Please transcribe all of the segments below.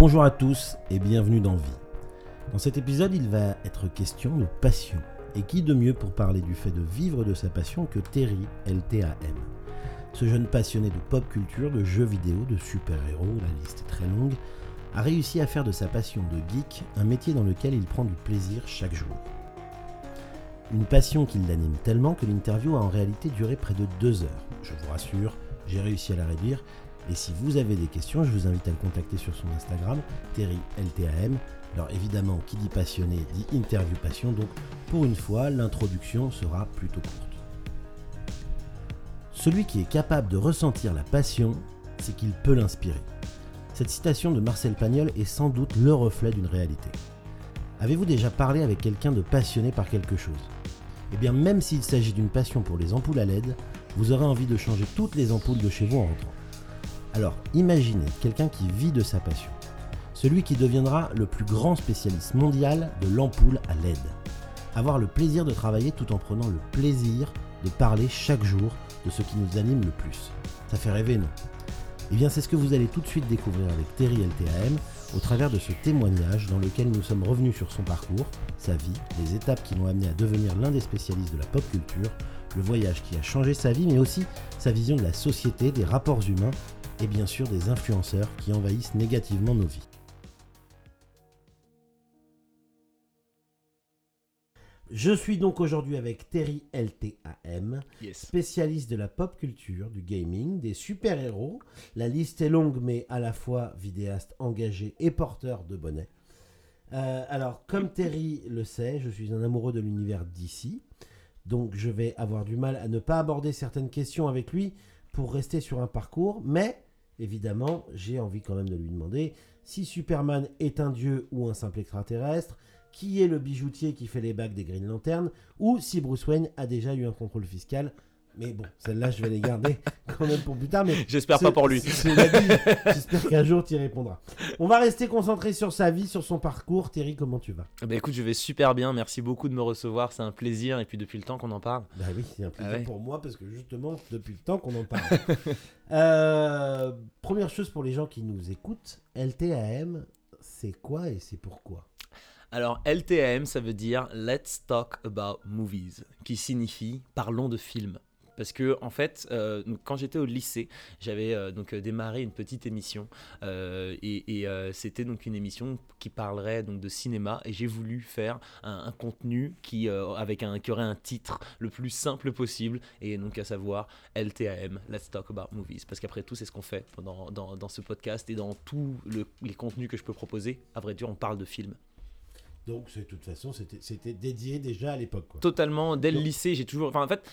Bonjour à tous et bienvenue dans Vie. Dans cet épisode, il va être question de passion. Et qui de mieux pour parler du fait de vivre de sa passion que Terry LTAM Ce jeune passionné de pop culture, de jeux vidéo, de super-héros, la liste est très longue, a réussi à faire de sa passion de geek un métier dans lequel il prend du plaisir chaque jour. Une passion qui l'anime tellement que l'interview a en réalité duré près de deux heures. Je vous rassure, j'ai réussi à la réduire. Et si vous avez des questions, je vous invite à le contacter sur son Instagram, TerryLTAM. Alors évidemment, qui dit passionné dit interview passion, donc pour une fois, l'introduction sera plutôt courte. Celui qui est capable de ressentir la passion, c'est qu'il peut l'inspirer. Cette citation de Marcel Pagnol est sans doute le reflet d'une réalité. Avez-vous déjà parlé avec quelqu'un de passionné par quelque chose? Eh bien, même s'il s'agit d'une passion pour les ampoules à LED, vous aurez envie de changer toutes les ampoules de chez vous en rentrant. Alors, imaginez quelqu'un qui vit de sa passion. Celui qui deviendra le plus grand spécialiste mondial de l'ampoule à LED. Avoir le plaisir de travailler tout en prenant le plaisir de parler chaque jour de ce qui nous anime le plus. Ça fait rêver, non? Eh bien, c'est ce que vous allez tout de suite découvrir avec Terry LTAM au travers de ce témoignage dans lequel nous sommes revenus sur son parcours, sa vie, les étapes qui l'ont amené à devenir l'un des spécialistes de la pop culture, le voyage qui a changé sa vie, mais aussi sa vision de la société, des rapports humains et bien sûr des influenceurs qui envahissent négativement nos vies. Je suis donc aujourd'hui avec Terry LTAM, Yes. spécialiste de la pop culture, du gaming, des super-héros. La liste est longue, mais à la fois vidéaste engagé et porteur de bonnet. Euh, alors, comme Terry le sait, je suis un amoureux de l'univers d'ici. Donc, je vais avoir du mal à ne pas aborder certaines questions avec lui pour rester sur un parcours. Mais, évidemment, j'ai envie quand même de lui demander si Superman est un dieu ou un simple extraterrestre, qui est le bijoutier qui fait les bagues des Green Lanterns, ou si Bruce Wayne a déjà eu un contrôle fiscal. Mais bon, celle-là, je vais les garder quand même pour plus tard. Mais J'espère pas pour lui. J'espère qu'un jour tu y répondras. On va rester concentré sur sa vie, sur son parcours. Thierry, comment tu vas? Bah écoute, je vais super bien. Merci beaucoup de me recevoir. C'est un plaisir. Et puis depuis le temps qu'on en parle. Bah oui, c'est un plaisir Ah ouais. pour moi parce que justement, depuis le temps qu'on en parle. Euh, première chose pour les gens qui nous écoutent, LTAM, c'est quoi et c'est pourquoi? Alors LTAM, ça veut dire Let's Talk About Movies, qui signifie Parlons de films. Parce que en fait, euh, donc, quand j'étais au lycée, j'avais euh, donc euh, démarré une petite émission euh, et, et, c'était donc une émission qui parlerait donc de cinéma et j'ai voulu faire un, un contenu qui avec un qui aurait un titre le plus simple possible et donc à savoir LTAM, Let's Talk About Movies. Parce qu'après tout, c'est ce qu'on fait dans, dans, dans ce podcast et dans tous le- les contenus que je peux proposer. À vrai dire, on parle de films. Donc, de toute façon, c'était dédié déjà à l'époque. Totalement, dès le lycée, j'ai toujours. Enfin, en fait,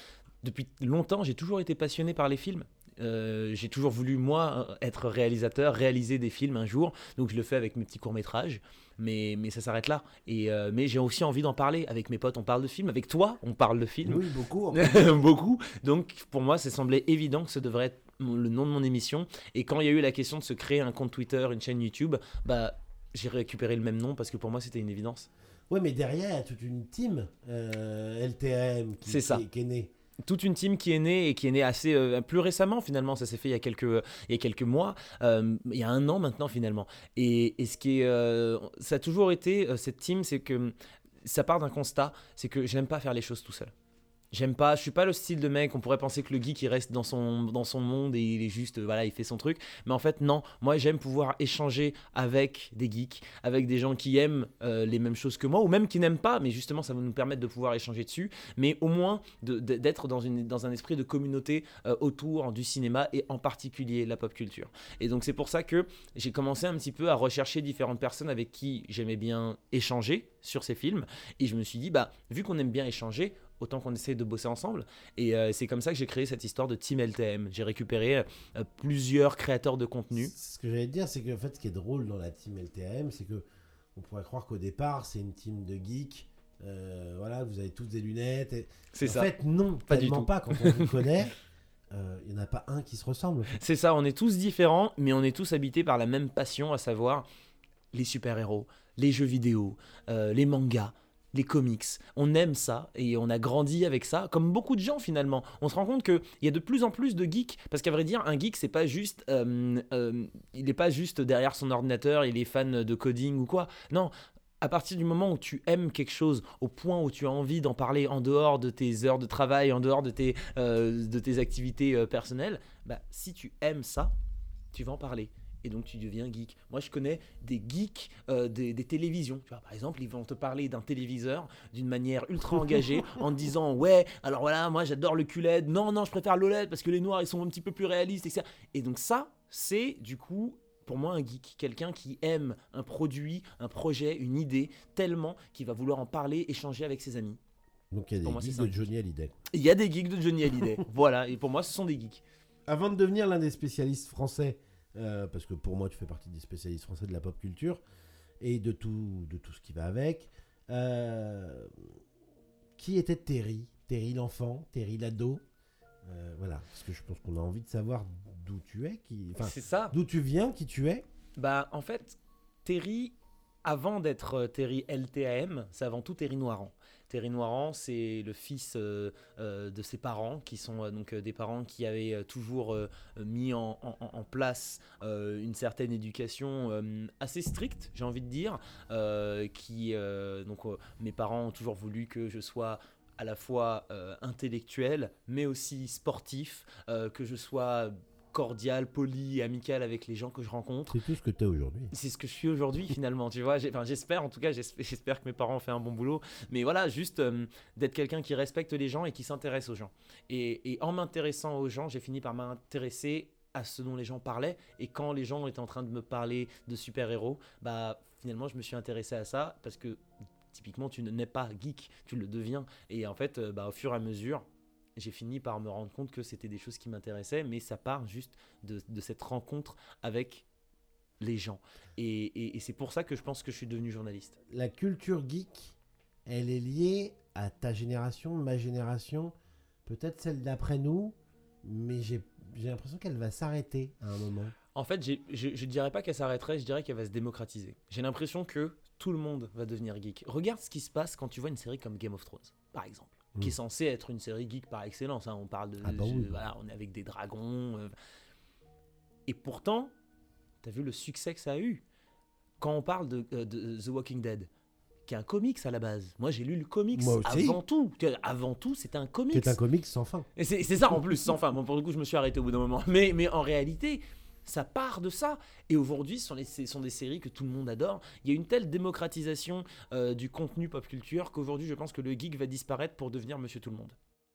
depuis longtemps, j'ai toujours été passionné par les films. Euh, j'ai toujours voulu, moi, être réalisateur, réaliser des films un jour. Donc, je le fais avec mes petits courts-métrages. Mais, mais ça s'arrête là. Et, euh, mais j'ai aussi envie d'en parler. Avec mes potes, on parle de films. Avec toi, on parle de films. Oui, beaucoup. beaucoup. Donc pour moi, ça semblait évident que ce devrait être le nom de mon émission. Et quand il y a eu la question de se créer un compte Twitter, une chaîne YouTube, bah j'ai récupéré le même nom parce que pour moi c'était une évidence. Ouais, mais derrière, il y a toute une team euh, LTAM qui, qui- qui est née. Toute une team qui est née et qui est née assez euh, plus récemment finalement. Ça s'est fait il y a quelques, il y a quelques mois, euh, il y a un an maintenant finalement. Et, et ce qui est, euh, ça a toujours été euh, cette team, c'est que ça part d'un constat, c'est que j'aime pas faire les choses tout seul. J'aime pas, je suis pas le style de mec, on pourrait penser que le geek il reste dans son, dans son monde et il est juste, euh, voilà, il fait son truc. Mais en fait, non, moi j'aime pouvoir échanger avec des geeks, avec des gens qui aiment euh, les mêmes choses que moi, ou même qui n'aiment pas, mais justement ça va nous permettre de pouvoir échanger dessus, mais au moins d'être dans, dans un esprit de communauté euh, autour du cinéma et en particulier la pop culture. Et donc c'est pour ça que j'ai commencé un petit peu à rechercher différentes personnes avec qui j'aimais bien échanger sur ces films, et je me suis dit, bah, vu qu'on aime bien échanger, autant qu'on essaie de bosser ensemble. Et euh, c'est comme ça que j'ai créé cette histoire de Team LTM. J'ai récupéré euh, plusieurs créateurs de contenu. Ce que j'allais te dire, c'est que en fait, ce qui est drôle dans la team LTAM, c'est que on pourrait croire qu'au départ, c'est une team de geeks. euh, voilà, vous avez tous des lunettes. et- C'est en ça. fait, non, Pas du tout. pas. Quand on vous connaît, il n'y en a pas un qui se ressemble. en. C'est ça, on est tous différents, mais on est tous habités par la même passion, à savoir les super-héros, les jeux vidéo, les mangas, les comics. On aime ça et on a grandi avec ça, comme beaucoup de gens finalement. On se rend compte qu'il y a de plus en plus de geeks, parce qu'à vrai dire, un geek, c'est pas juste, euh, euh, il n'est pas juste derrière son ordinateur, il est fan de coding ou quoi. Non, à partir du moment où tu aimes quelque chose au point où tu as envie d'en parler en dehors de tes heures de travail, en dehors de tes, euh, de tes activités personnelles, bah, si tu aimes ça, tu vas en parler et donc tu deviens geek. Moi, je connais des geeks euh, des, télévisions. Tu vois, par exemple, ils vont te parler d'un téléviseur d'une manière ultra engagée en te disant Ouais, alors voilà, moi j'adore le QLED. Non, non, je préfère l'OLED parce que les noirs ils sont un petit peu plus réalistes, etc. Et donc, ça, c'est du coup pour moi un geek, quelqu'un qui aime un produit, un projet, une idée tellement qu'il va vouloir en parler, échanger avec ses amis. Donc il y a des geeks de Johnny Hallyday. Il y a des geeks de Johnny Hallyday. voilà, et pour moi ce sont des geeks. Avant de devenir l'un des spécialistes français euh, parce que pour moi, tu fais partie des spécialistes français de la pop culture et de tout, de tout ce qui va avec. Euh, qui était Terry? Terry l'enfant? Terry l'ado? Euh, Voilà, parce que je pense qu'on a envie de savoir d'où tu es, qui, c'est ça. D'où tu viens, qui tu es. Bah, en fait, Terry, avant d'être Terry LTAM, c'est avant tout Terry Noiran. Terry Noiran, c'est le fils euh, euh, de ses parents, qui sont euh, donc des parents qui avaient toujours mis en, place une certaine éducation assez stricte, j'ai envie de dire. qui, donc, mes parents ont toujours voulu que je sois à la fois intellectuel, mais aussi sportif, que je sois cordial, poli, amical avec les gens que je rencontre. C'est tout ce que tu es aujourd'hui. C'est ce que je suis aujourd'hui finalement, tu vois. J'espère, en tout cas, j'espère que mes parents ont fait un bon boulot. Mais voilà, juste euh, d'être quelqu'un qui respecte les gens et qui s'intéresse aux gens. Et, en m'intéressant aux gens, j'ai fini par m'intéresser à ce dont les gens parlaient. Et quand les gens étaient en train de me parler de super-héros, bah finalement, je me suis intéressé à ça parce que typiquement, tu n'es pas geek, tu le deviens. Et en fait, euh, bah, au fur et à mesure, j'ai fini par me rendre compte que c'était des choses qui m'intéressaient, mais ça part juste de, cette rencontre avec les gens. Et, c'est pour ça que je pense que je suis devenu journaliste. La culture geek, elle est liée à ta génération, ma génération, peut-être celle d'après nous, mais j'ai l'impression qu'elle va s'arrêter à un moment. En fait, je ne dirais pas qu'elle s'arrêterait, je dirais qu'elle va se démocratiser. J'ai l'impression que tout le monde va devenir geek. Regarde ce qui se passe quand tu vois une série comme Game of Thrones, par exemple qui est mm. censé être une série geek par excellence. Hein. On parle de, ah bah voilà, on est avec des dragons. Euh. Et pourtant, t'as vu le succès que ça a eu? Quand on parle de, euh, The Walking Dead, qui est un comics à la base. Moi, j'ai lu le comics avant tout. Avant tout, c'était un comics. C'est un comics sans fin. C'est ça en plus, sans fin. Bon, pour le coup, je me suis arrêté au bout d'un moment. Mais, mais en réalité, ça part de ça. Et aujourd'hui, ce sont, des séries que tout le monde adore. Il y a une telle démocratisation euh, du contenu pop culture qu'aujourd'hui, je pense que le geek va disparaître pour devenir Monsieur Tout le Monde.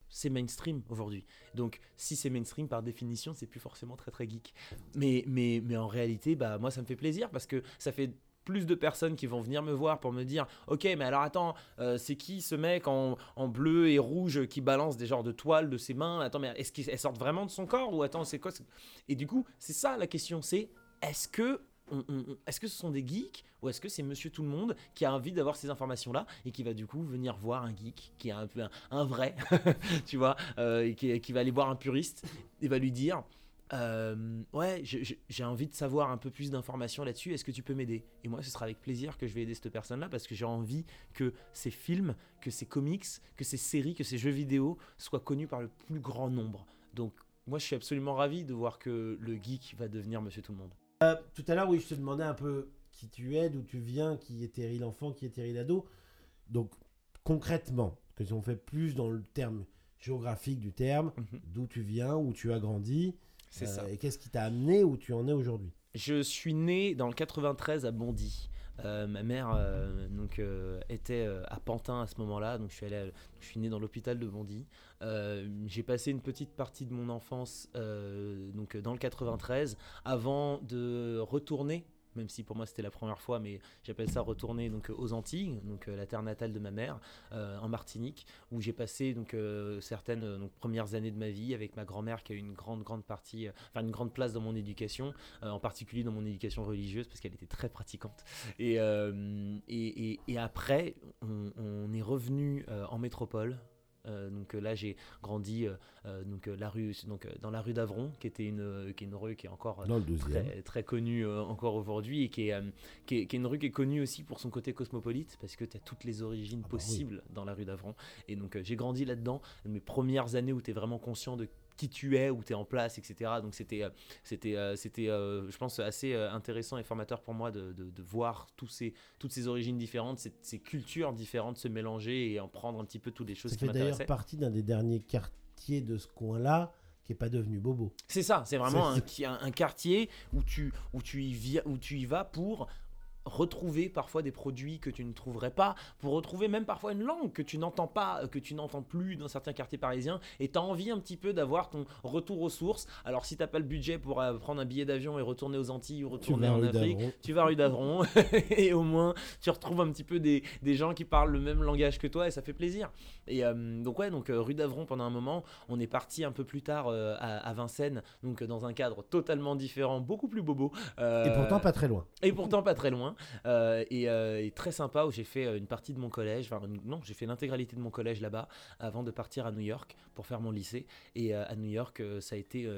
C'est mainstream aujourd'hui. Donc, si c'est mainstream, par définition, c'est plus forcément très très geek. Mais, mais, mais en réalité, bah, moi, ça me fait plaisir parce que ça fait plus de personnes qui vont venir me voir pour me dire ok mais alors attends euh, c'est qui ce mec en, bleu et rouge qui balance des genres de toiles de ses mains? Attends mais est-ce qu'elle sort vraiment de son corps ou attends c'est quoi et du coup c'est ça la question c'est est-ce que est-ce que ce sont des geeks ou est-ce que c'est monsieur tout le monde qui a envie d'avoir ces informations là et qui va du coup venir voir un geek qui est un peu un, vrai tu vois euh, et qui va aller voir un puriste et va lui dire euh, ouais, j'ai envie de savoir un peu plus d'informations là-dessus. Est-ce que tu peux m'aider? Et moi, ce sera avec plaisir que je vais aider cette personne-là parce que j'ai envie que ces films, que ces comics, que ces séries, que ces jeux vidéo soient connus par le plus grand nombre. Donc, moi, je suis absolument ravi de voir que le geek va devenir Monsieur Tout le Monde. Euh, tout à l'heure, oui, je te demandais un peu qui tu es, d'où tu viens, qui est Terry l'enfant, qui est Terry l'ado. Donc, concrètement, que si on fait plus dans le terme géographique du terme, mhm. d'où tu viens, où tu as grandi. C'est ça. Et qu'est-ce qui t'a amené où tu en es aujourd'hui? Je suis né dans le 93 à Bondy. Euh, ma mère euh, donc euh, était à Pantin à ce moment-là, donc je suis allé, je suis né dans l'hôpital de Bondy. j'ai passé une petite partie de mon enfance donc dans le 93 avant de retourner même si pour moi c'était la première fois, mais j'appelle ça retourner donc aux Antilles, donc euh, la terre natale de ma mère, euh, en Martinique, où j'ai passé donc euh, certaines premières années de ma vie avec ma grand-mère qui a eu une grande grande partie, une grande place dans mon éducation, en particulier dans mon éducation religieuse parce qu'elle était très pratiquante. Et, et, et, après, on, est revenu en métropole Euh, donc là, j'ai grandi donc la rue, donc dans la rue d'Avron, qui était une, qui est une rue qui est encore très, très, connue encore aujourd'hui et qui est, qui est, une rue qui est connue aussi pour son côté cosmopolite parce que tu as toutes les origines ah bah possibles dans la rue d'Avron. Et donc j'ai grandi là-dedans. Mes premières années où tu es vraiment conscient de qui tu es, où tu es en place, etc. Donc c'était, euh, c'était, euh, c'était euh, je pense, assez intéressant et formateur pour moi de, de, voir tous ces, toutes ces origines différentes, ces, ces, cultures différentes se mélanger et en prendre un petit peu toutes les choses ça qui m'intéressaient. d'ailleurs partie d'un des derniers quartiers de ce coin-là qui est pas devenu Bobo. C'est ça, c'est vraiment un, un, quartier où tu, où, tu y, où tu y vas pour retrouver parfois des produits que tu ne trouverais pas, pour retrouver même parfois une langue que tu n'entends pas, que tu n'entends plus dans certains quartiers parisiens, et tu as envie un petit peu d'avoir ton retour aux sources. Alors si tu n'as pas le budget pour euh, prendre un billet d'avion et retourner aux Antilles ou retourner en Afrique, tu vas rue d'Avron, et au moins tu retrouves un petit peu des, des, gens qui parlent le même langage que toi, et ça fait plaisir. Et euh, donc ouais, donc euh, rue d'Avron pendant un moment, on est parti un peu plus tard à, à, Vincennes, donc dans un cadre totalement différent, beaucoup plus bobo. et pourtant pas très loin. Et pourtant pas très loin. Euh, euh, et, très sympa où j'ai fait euh, une partie de mon collège, enfin non, j'ai fait l'intégralité de mon collège là-bas avant de partir à New York pour faire mon lycée. Et à New York, ça a été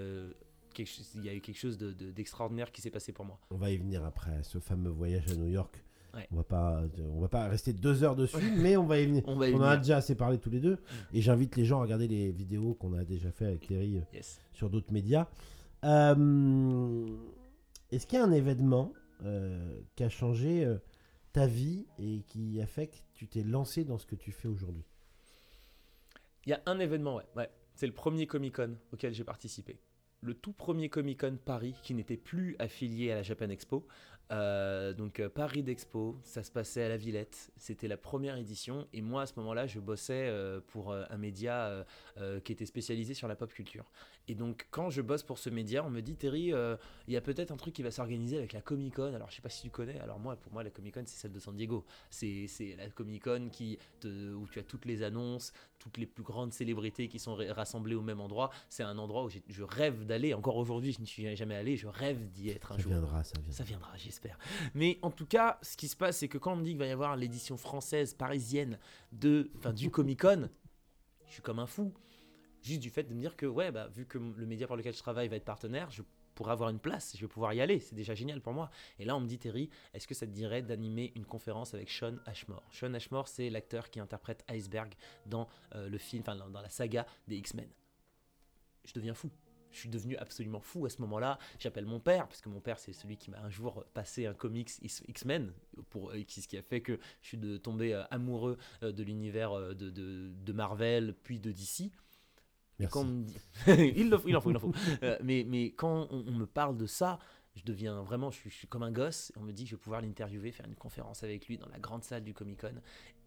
il y a eu quelque chose d'extraordinaire de, qui s'est passé pour moi. On va y venir après, ce fameux voyage à New York. On va pas, on va pas rester deux heures dessus, mais on va y venir. on, en a déjà assez parlé tous les deux, mm. et j'invite les gens à regarder les vidéos qu'on a déjà fait avec Thierry sur d'autres médias. Est-ce qu'il y a un événement qui a changé euh, ta vie et qui a fait que tu t'es lancé dans ce que tu fais aujourd'hui Il y a un événement, ouais. ouais. C'est le premier Comic Con auquel j'ai participé le tout premier Comic Con Paris qui n'était plus affilié à la Japan Expo. Euh, donc euh, Paris d'Expo, ça se passait à la Villette, c'était la première édition et moi à ce moment-là je bossais euh, pour un média qui était spécialisé sur la pop culture. Et donc quand je bosse pour ce média, on me dit Terry, il y a peut-être un truc qui va s'organiser avec la Comic Con. Alors je sais pas si tu connais, alors moi pour moi la Comic Con c'est celle de San Diego. C'est la Comic Con qui où tu as toutes les annonces, toutes les plus grandes célébrités qui sont rassemblées au même endroit. C'est un endroit où je rêve d'aller. Encore aujourd'hui, je n'y suis jamais allé. Je rêve d'y être un ça jour. Viendra, ça viendra, ça viendra. j'espère. Mais en tout cas, ce qui se passe, c'est que quand on me dit qu'il va y avoir l'édition française, parisienne de, enfin, du Comic Con, je suis comme un fou. Juste du fait de me dire que, ouais, bah, vu que le média pour lequel je travaille va être partenaire, je pourrais avoir une place, je vais pouvoir y aller, c'est déjà génial pour moi. Et là, on me dit, Terry, est-ce que ça te dirait d'animer une conférence avec Sean Ashmore? Sean Ashmore, c'est l'acteur qui interprète Iceberg dans euh, le film, enfin dans la saga des X-Men. Je deviens fou je suis devenu absolument fou à ce moment-là. J'appelle mon père, parce que mon père, c'est celui qui m'a un jour passé un comics X-Men, euh, ce qui a fait que je suis tombé euh, amoureux de l'univers de, de, Marvel, puis de DC. Quand il, en faut, il en faut, il en faut. mais, mais quand on, me parle de ça, je deviens vraiment, je suis, comme un gosse. On me dit que je vais pouvoir l'interviewer, faire une conférence avec lui dans la grande salle du Comic Con.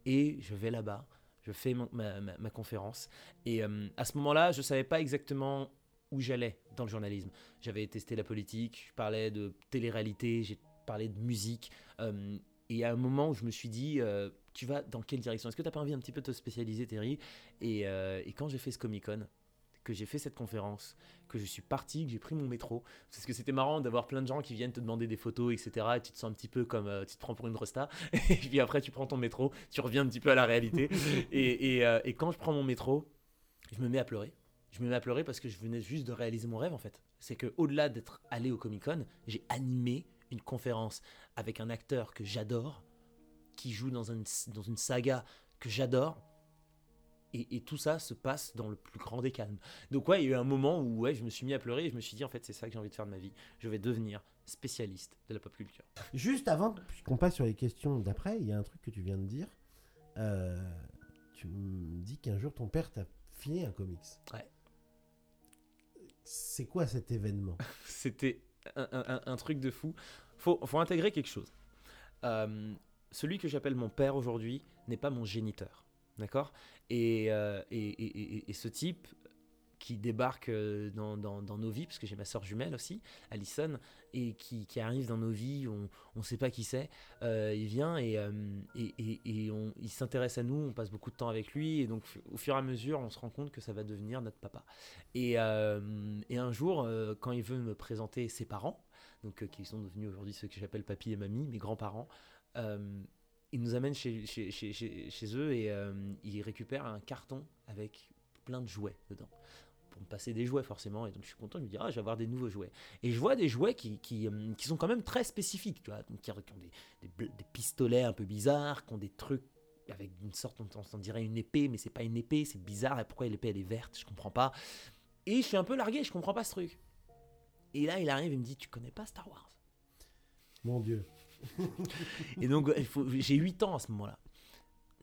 Et je vais là-bas, je fais ma, ma, conférence. Et à ce moment-là, je ne savais pas exactement où j'allais dans le journalisme. J'avais testé la politique, je parlais de télé-réalité, j'ai parlé de musique. Euh, et à un moment où je me suis dit, euh, tu vas dans quelle direction? Est-ce que tu n'as pas envie un petit peu de te spécialiser, Terry? Et, euh, et, quand j'ai fait ce Comic-Con, que j'ai fait cette conférence, que je suis parti, que j'ai pris mon métro, parce que c'était marrant d'avoir plein de gens qui viennent te demander des photos, etc. Et tu te sens un petit peu comme, tu te prends pour une rosta, et puis après tu prends ton métro, tu reviens un petit peu à la réalité. et, et, et quand je prends mon métro, je me mets à pleurer je me mets à pleurer parce que je venais juste de réaliser mon rêve en fait. C'est que au-delà d'être allé au Comic Con, j'ai animé une conférence avec un acteur que j'adore, qui joue dans une, dans une saga que j'adore. Et, tout ça se passe dans le plus grand des calmes. Donc ouais, il y a eu un moment où ouais, je me suis mis à pleurer et je me suis dit en fait c'est ça que j'ai envie de faire de ma vie. Je vais devenir spécialiste de la pop culture. Juste avant qu'on passe sur les questions d'après, il y a un truc que tu viens de dire. Euh, tu me dis qu'un jour ton père t'a filé un comics. Ouais. C'est quoi cet événement? C'était un, truc de fou. Faut, faut intégrer quelque chose. Euh, celui que j'appelle mon père aujourd'hui n'est pas mon géniteur. D'accord? Euh, et, et, et, ce type qui débarque euh, dans, dans, nos vies, parce que j'ai ma soeur jumelle aussi, Alison, et qui, qui, arrive dans nos vies, on ne sait pas qui c'est, euh, il vient et, euh, et, et, on, il s'intéresse à nous, on passe beaucoup de temps avec lui, et donc au fur et à mesure, on se rend compte que ça va devenir notre papa. Et, et un jour, quand il veut me présenter ses parents, donc qui sont devenus aujourd'hui ceux que j'appelle papy et mamie, mes grands-parents, il nous amène chez, chez, chez, chez, eux et euh, il récupère un carton avec plein de jouets dedans. Pour me passer des jouets forcément, et donc je suis content, je me dis, ah, je vais avoir des nouveaux jouets. Et je vois des jouets qui, qui, euh, qui sont quand même très spécifiques, tu vois, donc qui, ont des, des, pistolets un peu bizarres, qui ont des trucs avec une sorte, on, on dirait une épée, mais c'est pas une épée, c'est bizarre, et pourquoi l'épée elle est verte, je comprends pas. Et je suis un peu largué, je comprends pas ce truc. Et là, il arrive et me dit, tu connais pas Star Wars? Mon Dieu. Et donc, j'ai 8 ans à ce moment-là.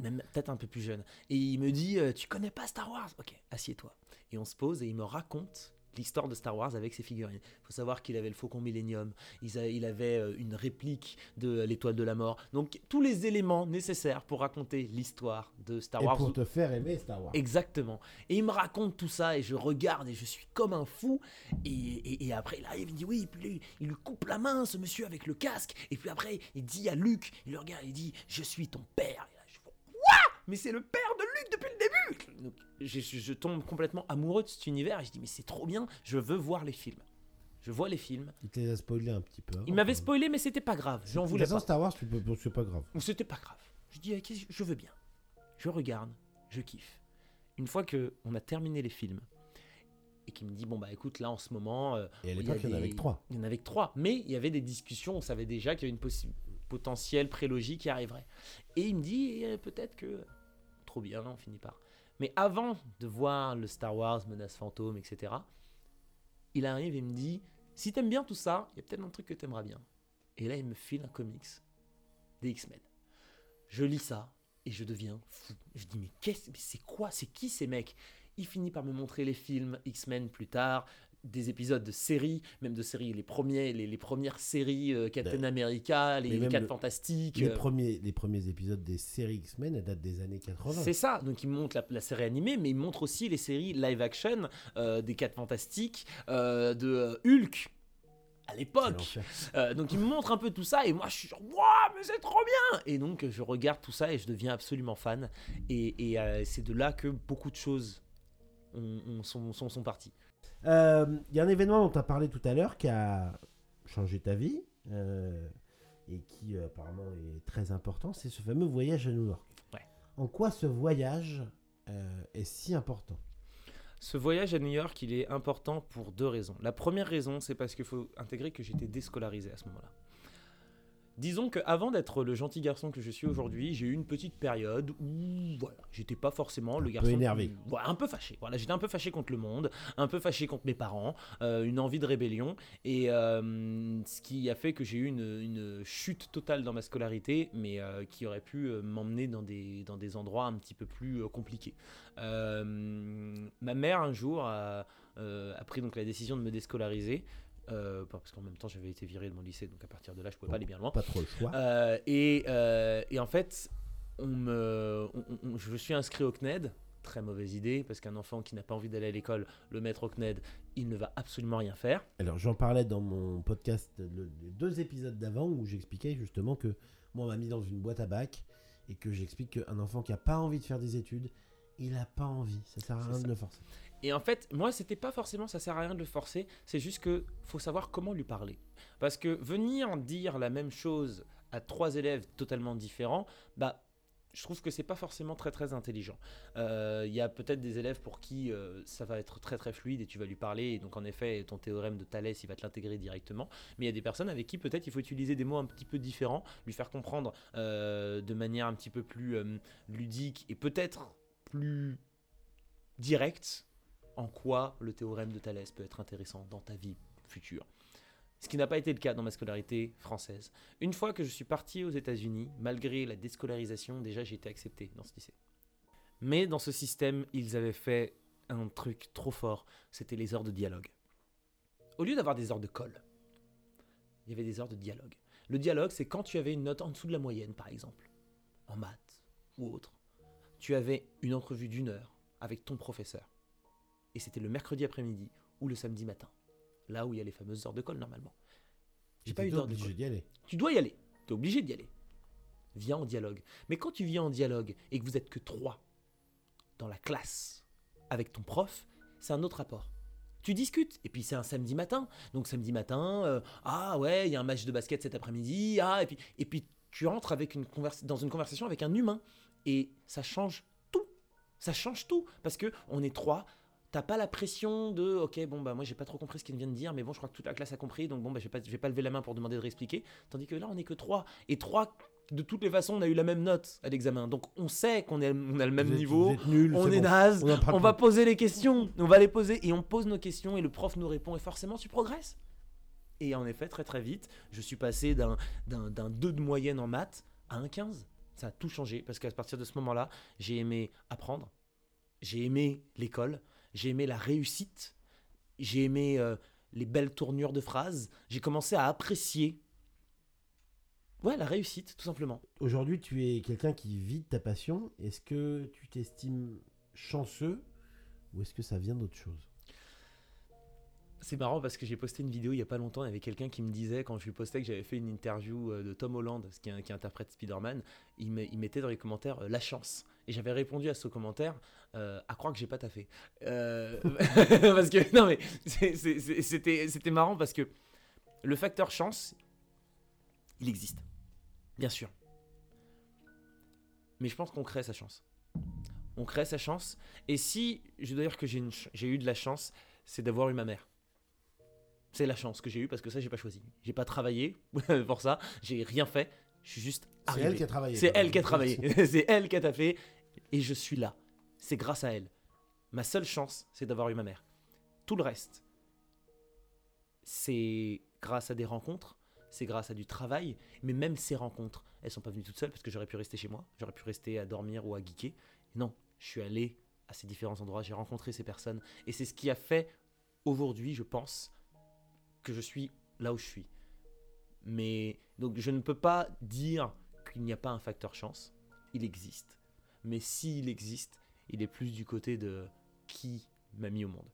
Même peut-être un peu plus jeune. Et il me dit euh, Tu connais pas Star Wars? Ok, assieds-toi. Et on se pose et il me raconte l'histoire de Star Wars avec ses figurines. Il faut savoir qu'il avait le Faucon Millennium, il, avait euh, une réplique de l'étoile de la mort. Donc, tous les éléments nécessaires pour raconter l'histoire de Star Et Wars. pour te faire aimer Star Wars. Exactement. Et il me raconte tout ça et je regarde et je suis comme un fou. Et, et- et après, il arrive, il me dit oui, puis lui, il lui coupe la main, ce monsieur avec le casque. Et puis après, il dit à Luc, il le regarde, il dit Je suis ton père. Et là, je fais Quoi? Mais c'est le père depuis le début Donc, je, je- je tombe complètement amoureux de cet univers et je dis Mais c'est trop bien, je veux voir les films. Je vois les films. Il te les a spoilé un petit peu. avant, Il m'avait spoilé, mais c'était pas grave. J'en voulais pas. Star Wars, c'est pas grave. C'était pas grave. Je dis, ok, je veux bien. Je regarde, je kiffe. Une fois que on a terminé les films et qu'il me dit, bon bah écoute, là en ce moment, euh, Et à il y l'époque, il y en avait que trois. Il y en avait que trois, mais il y avait des discussions. On savait déjà qu'il y avait une potentielle prélogie qui arriverait. Et il me dit, eh, peut-être que trop bien, on finit par. Mais avant de voir le Star Wars, menace fantôme, etc. Il arrive et me dit, si t'aimes bien tout ça, il y a peut-être un truc que t'aimeras bien. Et là, il me file un comics des X-Men. Je lis ça et je deviens fou. Je dis mais qu'est-ce, c'est quoi, c'est qui ces mecs? Il finit par me montrer les films X-Men plus tard, des épisodes de séries, même de séries, les premiers, les, les premières séries euh, Captain Ben, America, mais les même 4 le- Fantastiques. Les euh, premiers, les premiers épisodes des séries X-Men, datent des années 80. c'est ça, donc il me montre la, la série animée, mais il me montre aussi les séries live action euh, des 4 Fantastiques, de Hulk à l'époque. Euh, donc il me montre un peu tout ça et moi je suis genre waouh mais c'est trop bien et donc je regarde tout ça et je deviens absolument fan et, et, euh, c'est de là que beaucoup de choses ont- ont- sont, sont, sont parties. Euh, Il y a un événement dont tu as parlé tout à l'heure qui a changé ta vie euh, et qui euh, apparemment est très important, c'est ce fameux voyage à New York. Ouais. En quoi ce voyage est si important? Ce voyage à New York il est important pour deux raisons. La première raison c'est parce qu'il faut intégrer que j'étais déscolarisé à ce moment-là. Disons que avant d'être le gentil garçon que je suis aujourd'hui, j'ai eu une petite période où voilà, j'étais pas forcément le peu garçon énervé. plus- voilà, un peu fâché. Voilà, j'étais un peu fâché contre le monde, un peu fâché contre mes parents, euh, une envie de rébellion et euh, ce qui a fait que j'ai eu une, une chute totale dans ma scolarité, mais euh, qui aurait pu m'emmener dans des dans des endroits un petit peu plus compliqués. Ma mère un jour a, a pris donc la décision de me déscolariser. Euh, parce qu'en même temps j'avais été viré de mon lycée donc à partir de là je pouvais pas aller bien loin Pas trop le choix. euh, et, euh, et en fait, on me, on- on- je me suis inscrit au CNED. Très mauvaise idée, parce qu'un enfant qui n'a pas envie d'aller à l'école, le mettre au CNED, il ne va absolument rien faire. Alors j'en parlais dans mon podcast, le- les deux épisodes d'avant, où j'expliquais justement que moi on m'a mis dans une boîte à bac et que j'explique qu'un enfant qui a pas envie de faire des études, il a pas envie. Ça sert à rien de le forcer. Et en fait, moi, c'était pas forcément, ça sert à rien de le forcer, c'est juste que faut savoir comment lui parler. Parce que venir dire la même chose à trois élèves totalement différents, bah. Je trouve que c'est pas forcément très très intelligent. Euh, Il y a peut-être des élèves pour qui euh, ça va être très très fluide et tu vas lui parler et donc en effet ton théorème de Thalès il va te l'intégrer directement. Mais il y a des personnes avec qui peut-être il faut utiliser des mots un petit peu différents, lui faire comprendre euh, de manière un petit peu plus ludique et peut-être plus directe en quoi le théorème de Thalès peut être intéressant dans ta vie future. Ce qui n'a pas été le cas dans ma scolarité française. Une fois que je suis parti aux États-Unis, malgré la déscolarisation, déjà j'ai été accepté dans ce lycée. Mais dans ce système, ils avaient fait un truc trop fort, c'était les heures de dialogue. Au lieu d'avoir des heures de colle, il y avait des heures de dialogue. Le dialogue, c'est quand tu avais une note en dessous de la moyenne, par exemple, en maths ou autre. Tu avais une entrevue d'une heure avec ton professeur. Et c'était le mercredi après-midi ou le samedi matin. Là où il y a les fameuses heures de colle normalement. J'ai pas eu d'heure de colle. d'y aller. Tu dois y aller. Tu es obligé d'y aller. Viens en dialogue. Mais quand tu viens en dialogue et que vous êtes que trois dans la classe avec ton prof, c'est un autre rapport. Tu discutes, et puis c'est un samedi matin. Donc samedi matin, euh, ah ouais, il y a un match de basket cet après-midi, ah, et puis, et puis tu entres avec une dans une conversation avec un humain et ça change tout. Ça change tout parce que on est trois. T'as pas la pression de ok bon bah moi j'ai pas trop compris ce qu'il vient de dire mais bon je crois que toute la classe a compris donc bon bah je vais pas, je vais pas lever la main pour demander de réexpliquer tandis que là on est que trois et trois de toutes les façons on a eu la même note à l'examen donc on sait qu'on est on a le même êtes- niveau nuls, on c'est est bon. naze On on va poser les questions, on va les poser et on pose nos questions et le prof nous répond et forcément tu progresses. Et en effet, très très vite, je suis passé d'un, d'un, d'un 2 de moyenne en maths à un 15. Ça a tout changé parce qu'à partir de ce moment-là, j'ai aimé apprendre, j'ai aimé l'école, j'ai aimé la réussite, j'ai aimé euh, les belles tournures de phrases, j'ai commencé à apprécier ouais, la réussite tout simplement. Aujourd'hui, tu es quelqu'un qui vit de ta passion. Est-ce que tu t'estimes chanceux ou est-ce que ça vient d'autre chose? C'est marrant parce que j'ai posté une vidéo il y a pas longtemps, il y avait quelqu'un qui me disait, quand je lui postais que j'avais fait une interview euh, de Tom Holland, qui, qui interprète Spider-Man, il, il mettait dans les commentaires euh, la chance. Et j'avais répondu à ce commentaire euh, à croire que j'ai pas taffé. Parce que, non mais, c'était marrant parce que le facteur chance, il existe. Bien sûr. Mais je pense qu'on crée sa chance. On crée sa chance. Et si je dois dire que j'ai eu de la chance, c'est d'avoir eu ma mère. C'est la chance que j'ai eue parce que ça, j'ai pas choisi. J'ai pas travaillé pour ça. J'ai rien fait. Je suis juste C'est arrivé. elle qui a travaillé. C'est elle qui a travaillé. c'est elle qui a taffé. Et je suis là. C'est grâce à elle. Ma seule chance, c'est d'avoir eu ma mère. Tout le reste, c'est grâce à des rencontres, c'est grâce à du travail. Mais même ces rencontres, elles sont pas venues toutes seules parce que j'aurais pu rester chez moi. J'aurais pu rester à dormir ou à geeker. Non, je suis allé à ces différents endroits. J'ai rencontré ces personnes. Et c'est ce qui a fait aujourd'hui, je pense, que je suis là où je suis. Mais donc je ne peux pas dire qu'il n'y a pas un facteur chance. Il existe. Mais s'il existe, il est plus du côté de qui m'a mis au monde.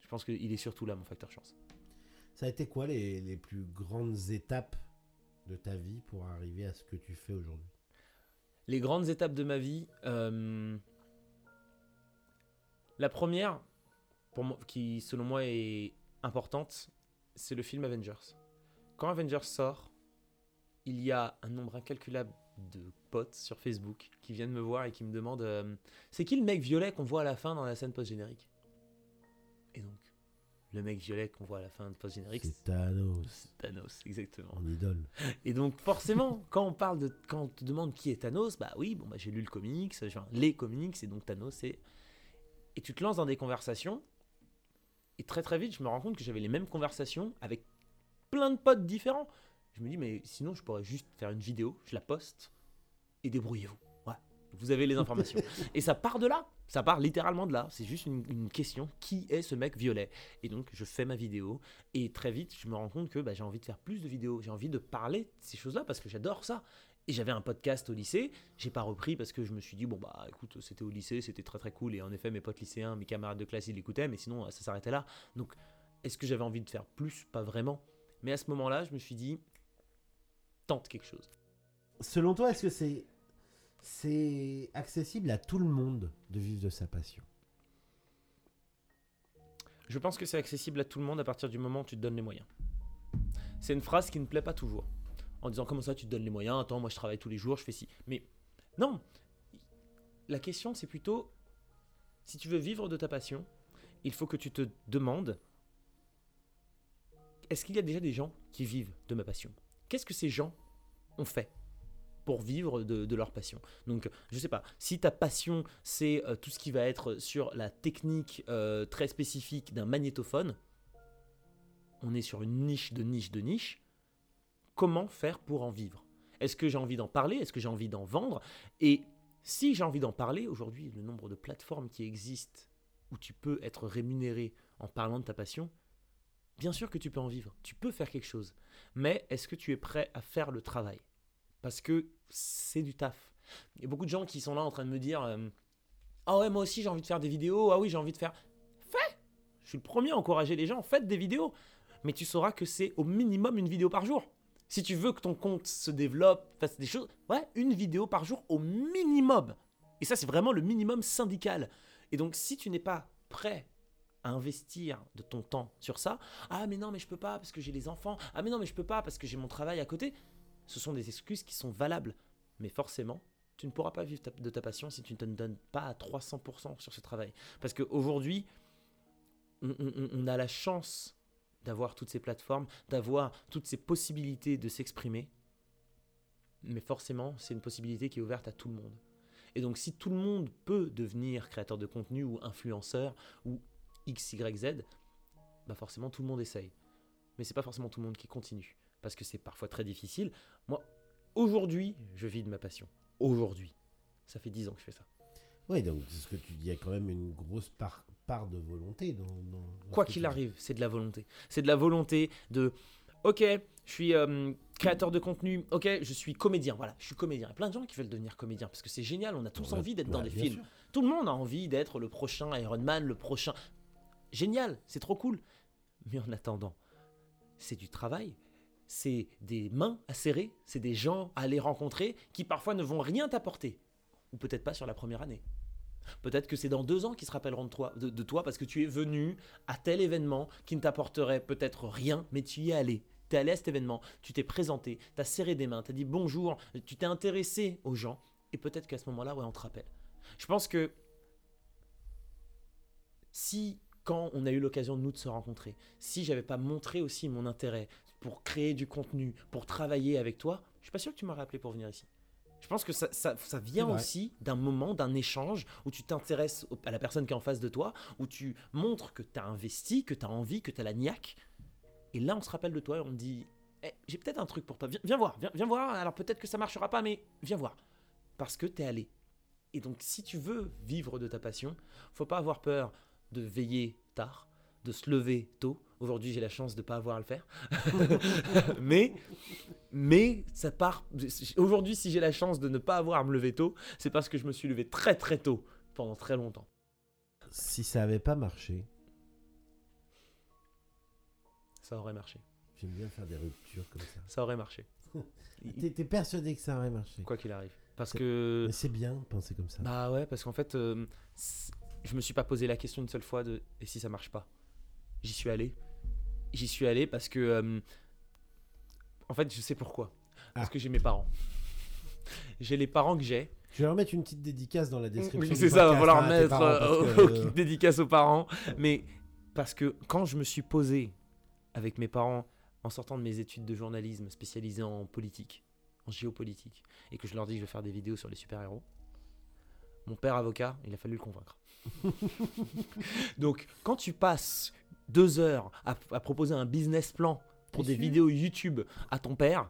Je pense qu'il est surtout là mon facteur chance. Ça a été quoi les, les plus grandes étapes de ta vie pour arriver à ce que tu fais aujourd'hui? Les grandes étapes de ma vie. euh, La première, pour moi, qui selon moi est importante, c'est le film Avengers. Quand Avengers sort, il y a un nombre incalculable de potes sur Facebook qui viennent me voir et qui me demandent euh, c'est qui le mec violet qu'on voit à la fin dans la scène post-générique? Et donc, le mec violet qu'on voit à la fin de post-générique, C'est Thanos, c'est Thanos, exactement. en idole. Et donc forcément, quand on parle de, quand on te demande qui est Thanos, bah oui, bon bah j'ai lu le comics, les comics, et donc Thanos c'est, et tu te lances dans des conversations, et très très vite je me rends compte que j'avais les mêmes conversations avec plein de potes différents. Je me dis mais sinon je pourrais juste faire une vidéo, je la poste, et débrouillez-vous. Ouais, vous avez les informations. et ça part de là, ça part littéralement de là. C'est juste une, une question qui est ce mec violet? Et donc je fais ma vidéo, et très vite, je me rends compte que bah, j'ai envie de faire plus de vidéos, j'ai envie de parler de ces choses-là parce que j'adore ça. Et j'avais un podcast au lycée, j'ai pas repris parce que je me suis dit, bon bah écoute, c'était au lycée, c'était très très cool, et en effet, mes potes lycéens, mes camarades de classe, ils l'écoutaient, mais sinon, ça s'arrêtait là. Donc, est-ce que j'avais envie de faire plus? Pas vraiment. Mais à ce moment-là, je me suis dit, tente quelque chose. Selon toi, est-ce que c'est c'est accessible à tout le monde de vivre de sa passion? Je pense que c'est accessible à tout le monde à partir du moment où tu te donnes les moyens. C'est une phrase qui ne plaît pas toujours. En disant comment ça tu te donnes les moyens, attends moi je travaille tous les jours, je fais ci. Mais non, la question c'est plutôt, si tu veux vivre de ta passion, il faut que tu te demandes, est-ce qu'il y a déjà des gens qui vivent de ma passion? Qu'est-ce que ces gens ont fait pour vivre de, leur passion? Donc, je sais pas, si ta passion, c'est euh, tout ce qui va être sur la technique euh, très spécifique d'un magnétophone, on est sur une niche de niche de niche, comment faire pour en vivre Est-ce que j'ai envie d'en parler? Est-ce que j'ai envie d'en vendre? Et si j'ai envie d'en parler, aujourd'hui, le nombre de plateformes qui existent où tu peux être rémunéré en parlant de ta passion, bien sûr que tu peux en vivre, tu peux faire quelque chose. Mais est-ce que tu es prêt à faire le travail? Parce que c'est du taf. Il y a beaucoup de gens qui sont là en train de me dire euh, Ah ouais, moi aussi j'ai envie de faire des vidéos, ah oui, j'ai envie de faire. Fais Je suis le premier à encourager les gens, faites des vidéos. Mais tu sauras que c'est au minimum une vidéo par jour. Si tu veux que ton compte se développe, fasse des choses, ouais, une vidéo par jour au minimum. Et ça, c'est vraiment le minimum syndical. Et donc, si tu n'es pas prêt à investir de ton temps sur ça, ah mais non, mais je peux pas parce que j'ai les enfants, ah mais non, mais je peux pas parce que j'ai mon travail à côté, Ce sont des excuses qui sont valables. Mais forcément, tu ne pourras pas vivre de ta passion si tu ne te donnes pas à 300% sur ce travail. Parce qu'aujourd'hui, on- on a la chance d'avoir toutes ces plateformes, d'avoir toutes ces possibilités de s'exprimer. Mais forcément, c'est une possibilité qui est ouverte à tout le monde. Et donc, si tout le monde peut devenir créateur de contenu ou influenceur ou X, Y, Z, bah forcément, tout le monde essaye. Mais c'est pas forcément tout le monde qui continue. Parce que c'est parfois très difficile. Moi, aujourd'hui, je vis de ma passion. Aujourd'hui. Ça fait 10 ans que je fais ça. Oui, donc c'est ce que tu dis, il y a quand même une grosse part, part de volonté dans. Quoi qu'il arrive, c'est de la volonté. C'est de la volonté de Ok, je suis euh, créateur de contenu. Ok, je suis comédien. Voilà, je suis comédien. Il y a plein de gens qui veulent devenir comédien parce que c'est génial. On a tous Ouais, envie d'être ouais, dans des films. sûr. Tout le monde a envie d'être le prochain Iron Man, le prochain. Génial, c'est trop cool. Mais en attendant, c'est du travail. C'est des mains à serrer, c'est des gens à aller rencontrer qui parfois ne vont rien t'apporter. Ou peut-être pas sur la première année. Peut-être que c'est dans deux ans qu'ils se rappelleront de toi, parce que tu es venu à tel événement qui ne t'apporterait peut-être rien, mais tu y es allé. Tu es allé à cet événement, tu t'es présenté, tu as serré des mains, tu as dit bonjour, tu t'es intéressé aux gens, et peut-être qu'à ce moment-là, ouais, on te rappelle. Je pense que si, quand on a eu l'occasion de nous de se rencontrer, si j'avais pas montré aussi mon intérêt pour créer du contenu, pour travailler avec toi, je suis pas sûr que tu m'aurais appelé pour venir ici. Je pense que ça, ça, ça vient aussi d'un moment, d'un échange où tu t'intéresses à la personne qui est en face de toi, où tu montres que tu as investi, que tu as envie, que tu as la niaque. Et là, on se rappelle de toi et on te dit Eh, J'ai peut-être un truc pour toi. Viens, viens voir, viens, viens voir. Alors peut-être que ça marchera pas, mais viens voir. Parce que tu es allé. Et donc, si tu veux vivre de ta passion, faut pas avoir peur de veiller tard, de se lever tôt. Aujourd'hui, j'ai la chance de pas avoir à le faire. mais, mais ça part. Aujourd'hui, si j'ai la chance de ne pas avoir à me lever tôt, c'est parce que je me suis levé très très tôt pendant très longtemps. Si ça avait pas marché, Ça aurait marché. j'aime bien faire des ruptures comme ça. Ça aurait marché. T'es persuadé que ça aurait marché. Quoi qu'il arrive. Parce que. Mais c'est bien de penser comme ça. Bah ouais, parce qu'en fait, euh, je me suis pas posé la question une seule fois de et si ça marche pas? J'y suis allé. J'y suis allé parce que. euh, en fait, je sais pourquoi. Parce Ah. que j'ai mes parents. J'ai les parents que j'ai. Je vais remettre une petite dédicace dans la description. C'est ça, va falloir hein, mettre parents, euh, que, aucune dédicace aux parents. Mais parce que quand je me suis posé avec mes parents en sortant de mes études de journalisme spécialisées en politique, en géopolitique, et que je leur dis que je vais faire des vidéos sur les super-héros, mon père avocat, il a fallu le convaincre. Donc quand tu passes deux heures à, à proposer un business plan pour des sûr. vidéos YouTube à ton père,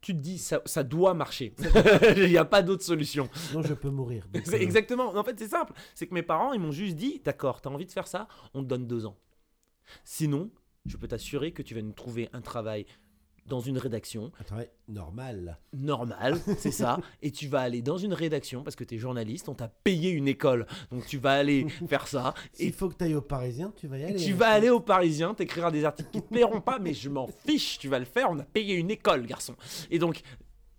tu te dis ça, ça doit marcher. Il n'y a pas d'autre solution. Sinon, je peux mourir. C'est euh, exactement. En fait, c'est simple. C'est que mes parents, ils m'ont juste dit D'accord, t'as envie de faire ça On te donne deux ans. Sinon, je peux t'assurer que tu vas nous trouver un travail dans une rédaction travail normal. normale, c'est ça. Et tu vas aller dans une rédaction parce que t'es journaliste, on t'a payé une école. Donc tu vas aller faire ça. Et faut que tu ailles au Parisien, tu vas y aller. tu hein. vas aller au Parisien, t'écriras des articles qui te plairont pas, mais je m'en fiche, tu vas le faire, on a payé une école, garçon. Et donc,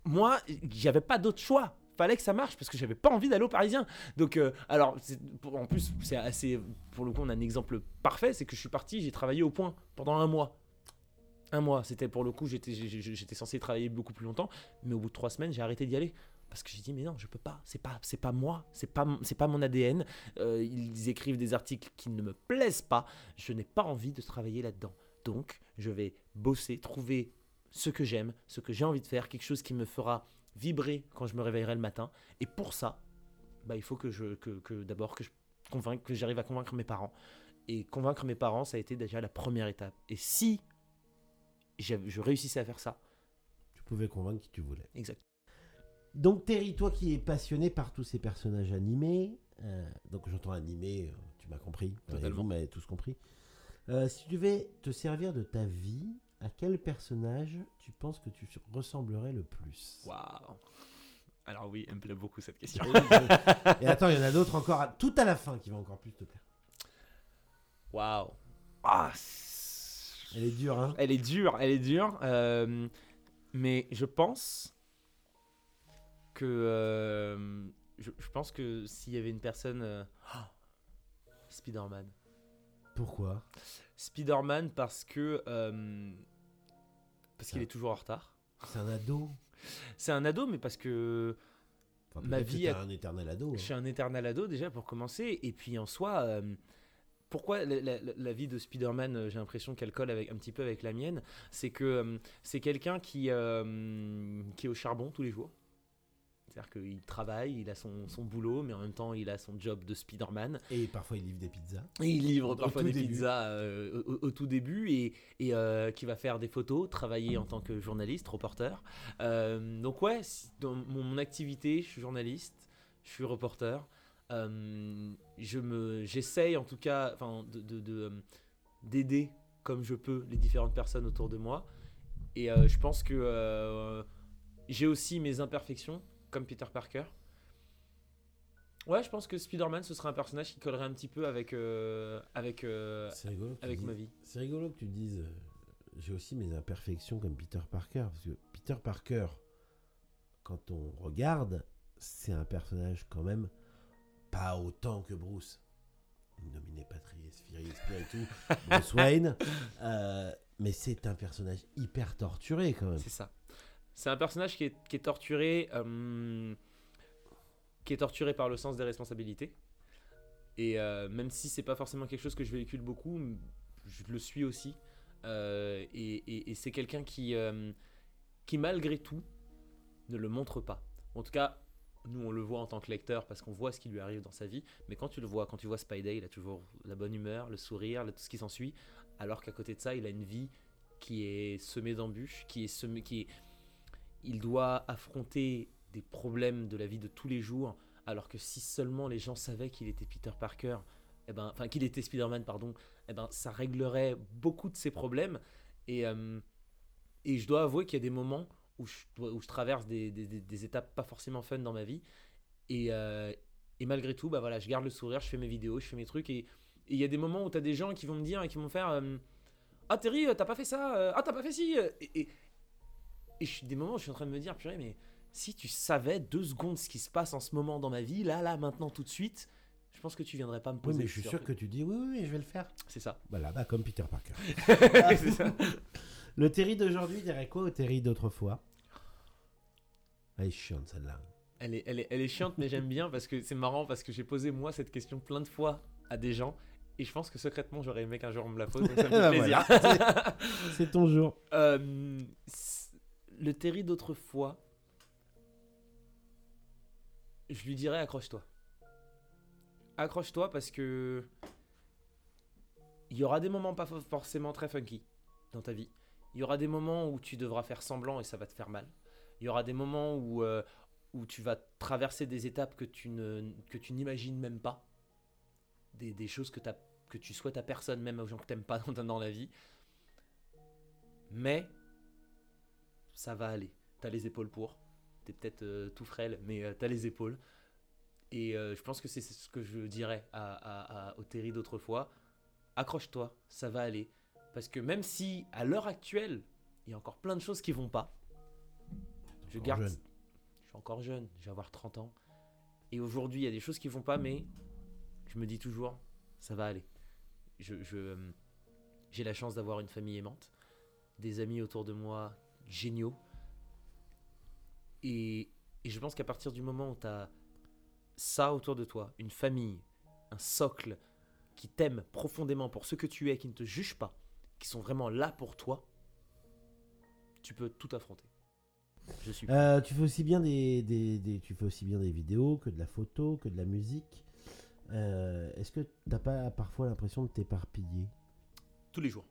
moi, j'avais pas d'autre choix. Fallait que ça marche parce que j'avais pas envie d'aller au Parisien. Donc, euh, alors, en plus, c'est assez. Pour le coup, on a un exemple parfait c'est que je suis parti, j'ai travaillé au point pendant un mois. Un mois, c'était pour le coup, j'étais censé travailler beaucoup plus longtemps, mais au bout de trois semaines, j'ai arrêté d'y aller. Parce que j'ai dit, mais non, je peux pas, c'est pas, c'est pas moi, c'est pas, pas mon ADN. Euh, ils écrivent des articles qui ne me plaisent pas, je n'ai pas envie de travailler là-dedans. Donc, je vais bosser, trouver ce que j'aime, ce que j'ai envie de faire, quelque chose qui me fera vibrer quand je me réveillerai le matin. Et pour ça, bah, il faut que je, que, que d'abord que que j'arrive à convaincre mes parents. Et convaincre mes parents, ça a été déjà la première étape. Et si je réussissais à faire ça, Tu pouvais convaincre qui tu voulais. exact. Donc Terry, toi qui es passionné par tous ces personnages animés, euh, donc j'entends animé, euh, tu m'as compris, Totalement. vous m'avez tous compris. Euh, si tu devais te servir de ta vie, à quel personnage tu penses que tu ressemblerais le plus? Waouh. Alors oui, elle me plaît beaucoup cette question. Et, attends, il y en a d'autres encore, à- tout à la fin, qui va encore plus te plaire. Waouh. Ah, c'est- Elle est dure, hein Elle est dure, elle est dure. euh, mais je pense que euh, je, je pense que s'il y avait une personne, euh, ah, Spider-Man. Pourquoi? Spider-Man parce que parce qu'il est toujours en retard. C'est un ado. C'est un ado, mais parce que Enfin, Ma que vie a- un éternel ado. je hein. suis un éternel ado déjà pour commencer. Et puis en soi, pourquoi la, la- la vie de Spider-Man, euh, j'ai l'impression qu'elle colle avec, un petit peu avec la mienne, c'est que euh, c'est quelqu'un qui, euh, qui est au charbon tous les jours. C'est-à-dire qu'il travaille, il a son, son boulot, mais en même temps il a son job de Spider-Man. Et parfois, il livre des pizzas. Et il livre parfois des début. pizzas euh, au, tout début et, et euh, qui va faire des photos, travailler en tant que journaliste, reporter. Euh, donc ouais, dans mon activité, je suis journaliste, je suis reporter. Euh, je me, j'essaye en tout cas, enfin, de, euh, d'aider comme je peux les différentes personnes autour de moi. Et euh, je pense que euh, j'ai aussi mes imperfections, comme Peter Parker. Ouais, je pense que Spider-Man, ce serait un personnage qui collerait un petit peu avec, euh, avec, avec ma vie. C'est rigolo que tu dises. J'ai aussi mes imperfections comme Peter Parker. Parce que Peter Parker, quand on regarde, c'est un personnage quand même pas autant que Bruce. Nominé Patrie, Spiri, Spiritu, Bruce Wayne. Euh, mais c'est un personnage hyper torturé quand même. C'est ça. C'est un personnage qui est, torturé, euh, qui est torturé par le sens des responsabilités. Et euh, même si c'est pas forcément quelque chose que je véhicule beaucoup, je le suis aussi. Et et- c'est quelqu'un qui, qui malgré tout ne le montre pas. En tout cas, nous on le voit en tant que lecteur parce qu'on voit ce qui lui arrive dans sa vie. Mais quand tu le vois, quand tu vois Spidey, il a toujours la bonne humeur, le sourire, tout ce qui s'ensuit. Alors qu'à côté de ça, il a une vie qui est semée d'embûches, qui est semée, qui il doit affronter des problèmes de la vie de tous les jours. Alors que si seulement les gens savaient qu'il était Peter Parker, eh ben, enfin qu'il était Spider-Man, pardon, eh ben, ça réglerait beaucoup de ses problèmes. Et, euh, et je dois avouer qu'il y a des moments où je, dois- où je traverse des, des- des- des étapes pas forcément fun dans ma vie. Et, euh, et malgré tout, bah voilà, je garde le sourire, je fais mes vidéos, je fais mes trucs. Et il y a des moments où tu as des gens qui vont me dire et qui vont faire euh, Ah Terry, t'as pas fait ça euh, Ah t'as pas fait ci. Et, et, et je des moments où je suis en train de me dire Purée, mais si tu savais deux secondes ce qui se passe en ce moment dans ma vie, là, là, maintenant, tout de suite, je pense que tu viendrais pas me Oui, poser. mais je suis sûr que tu dis oui, oui, oui, je vais le faire. C'est ça. Voilà, bah comme Peter Parker. C'est ça. Le Terry d'aujourd'hui dirait quoi au Terry d'autrefois Elle est chiante celle-là. Elle est, elle, est, elle est chiante, mais j'aime bien parce que c'est marrant parce que j'ai posé moi cette question plein de fois à des gens et je pense que secrètement j'aurais aimé qu'un jour on me la pose donc ça me fait Bah plaisir. voilà, C'est ton jour. Euh, le Terry d'autrefois, je lui dirais accroche-toi. Accroche-toi parce que il y aura des moments pas fo- forcément très funky dans ta vie. Il y aura des moments où tu devras faire semblant et ça va te faire mal. Il y aura des moments où, euh, où tu vas traverser des étapes que tu, n'imagines même pas. Des, choses que, tu souhaites à personne, même aux gens que tu n'aimes pas dans, la vie. Mais ça va aller. T'as les épaules pour. T'es peut-être euh, tout frêle, mais euh, t'as les épaules. Et euh, je pense que c'est ce que je dirais à- au Terry d'autrefois. Accroche-toi, ça va aller. Parce que même si à l'heure actuelle, il y a encore plein de choses qui vont pas, je garde. jeune. Je suis encore jeune, je vais avoir 30 ans. Et aujourd'hui, il y a des choses qui vont pas, mais je me dis toujours, ça va aller. Je, je, euh, j'ai la chance d'avoir une famille aimante, des amis autour de moi géniaux. Et, et je pense qu'à partir du moment où tu as ça autour de toi, une famille, un socle qui t'aime profondément pour ce que tu es, qui ne te juge pas, qui sont vraiment là pour toi, tu peux tout affronter. Je suis Euh, tu fais aussi bien des, des- des- tu fais aussi bien des vidéos que de la photo, que de la musique. Euh, Est-ce que t'as pas parfois l'impression de t'éparpiller? Tous les jours.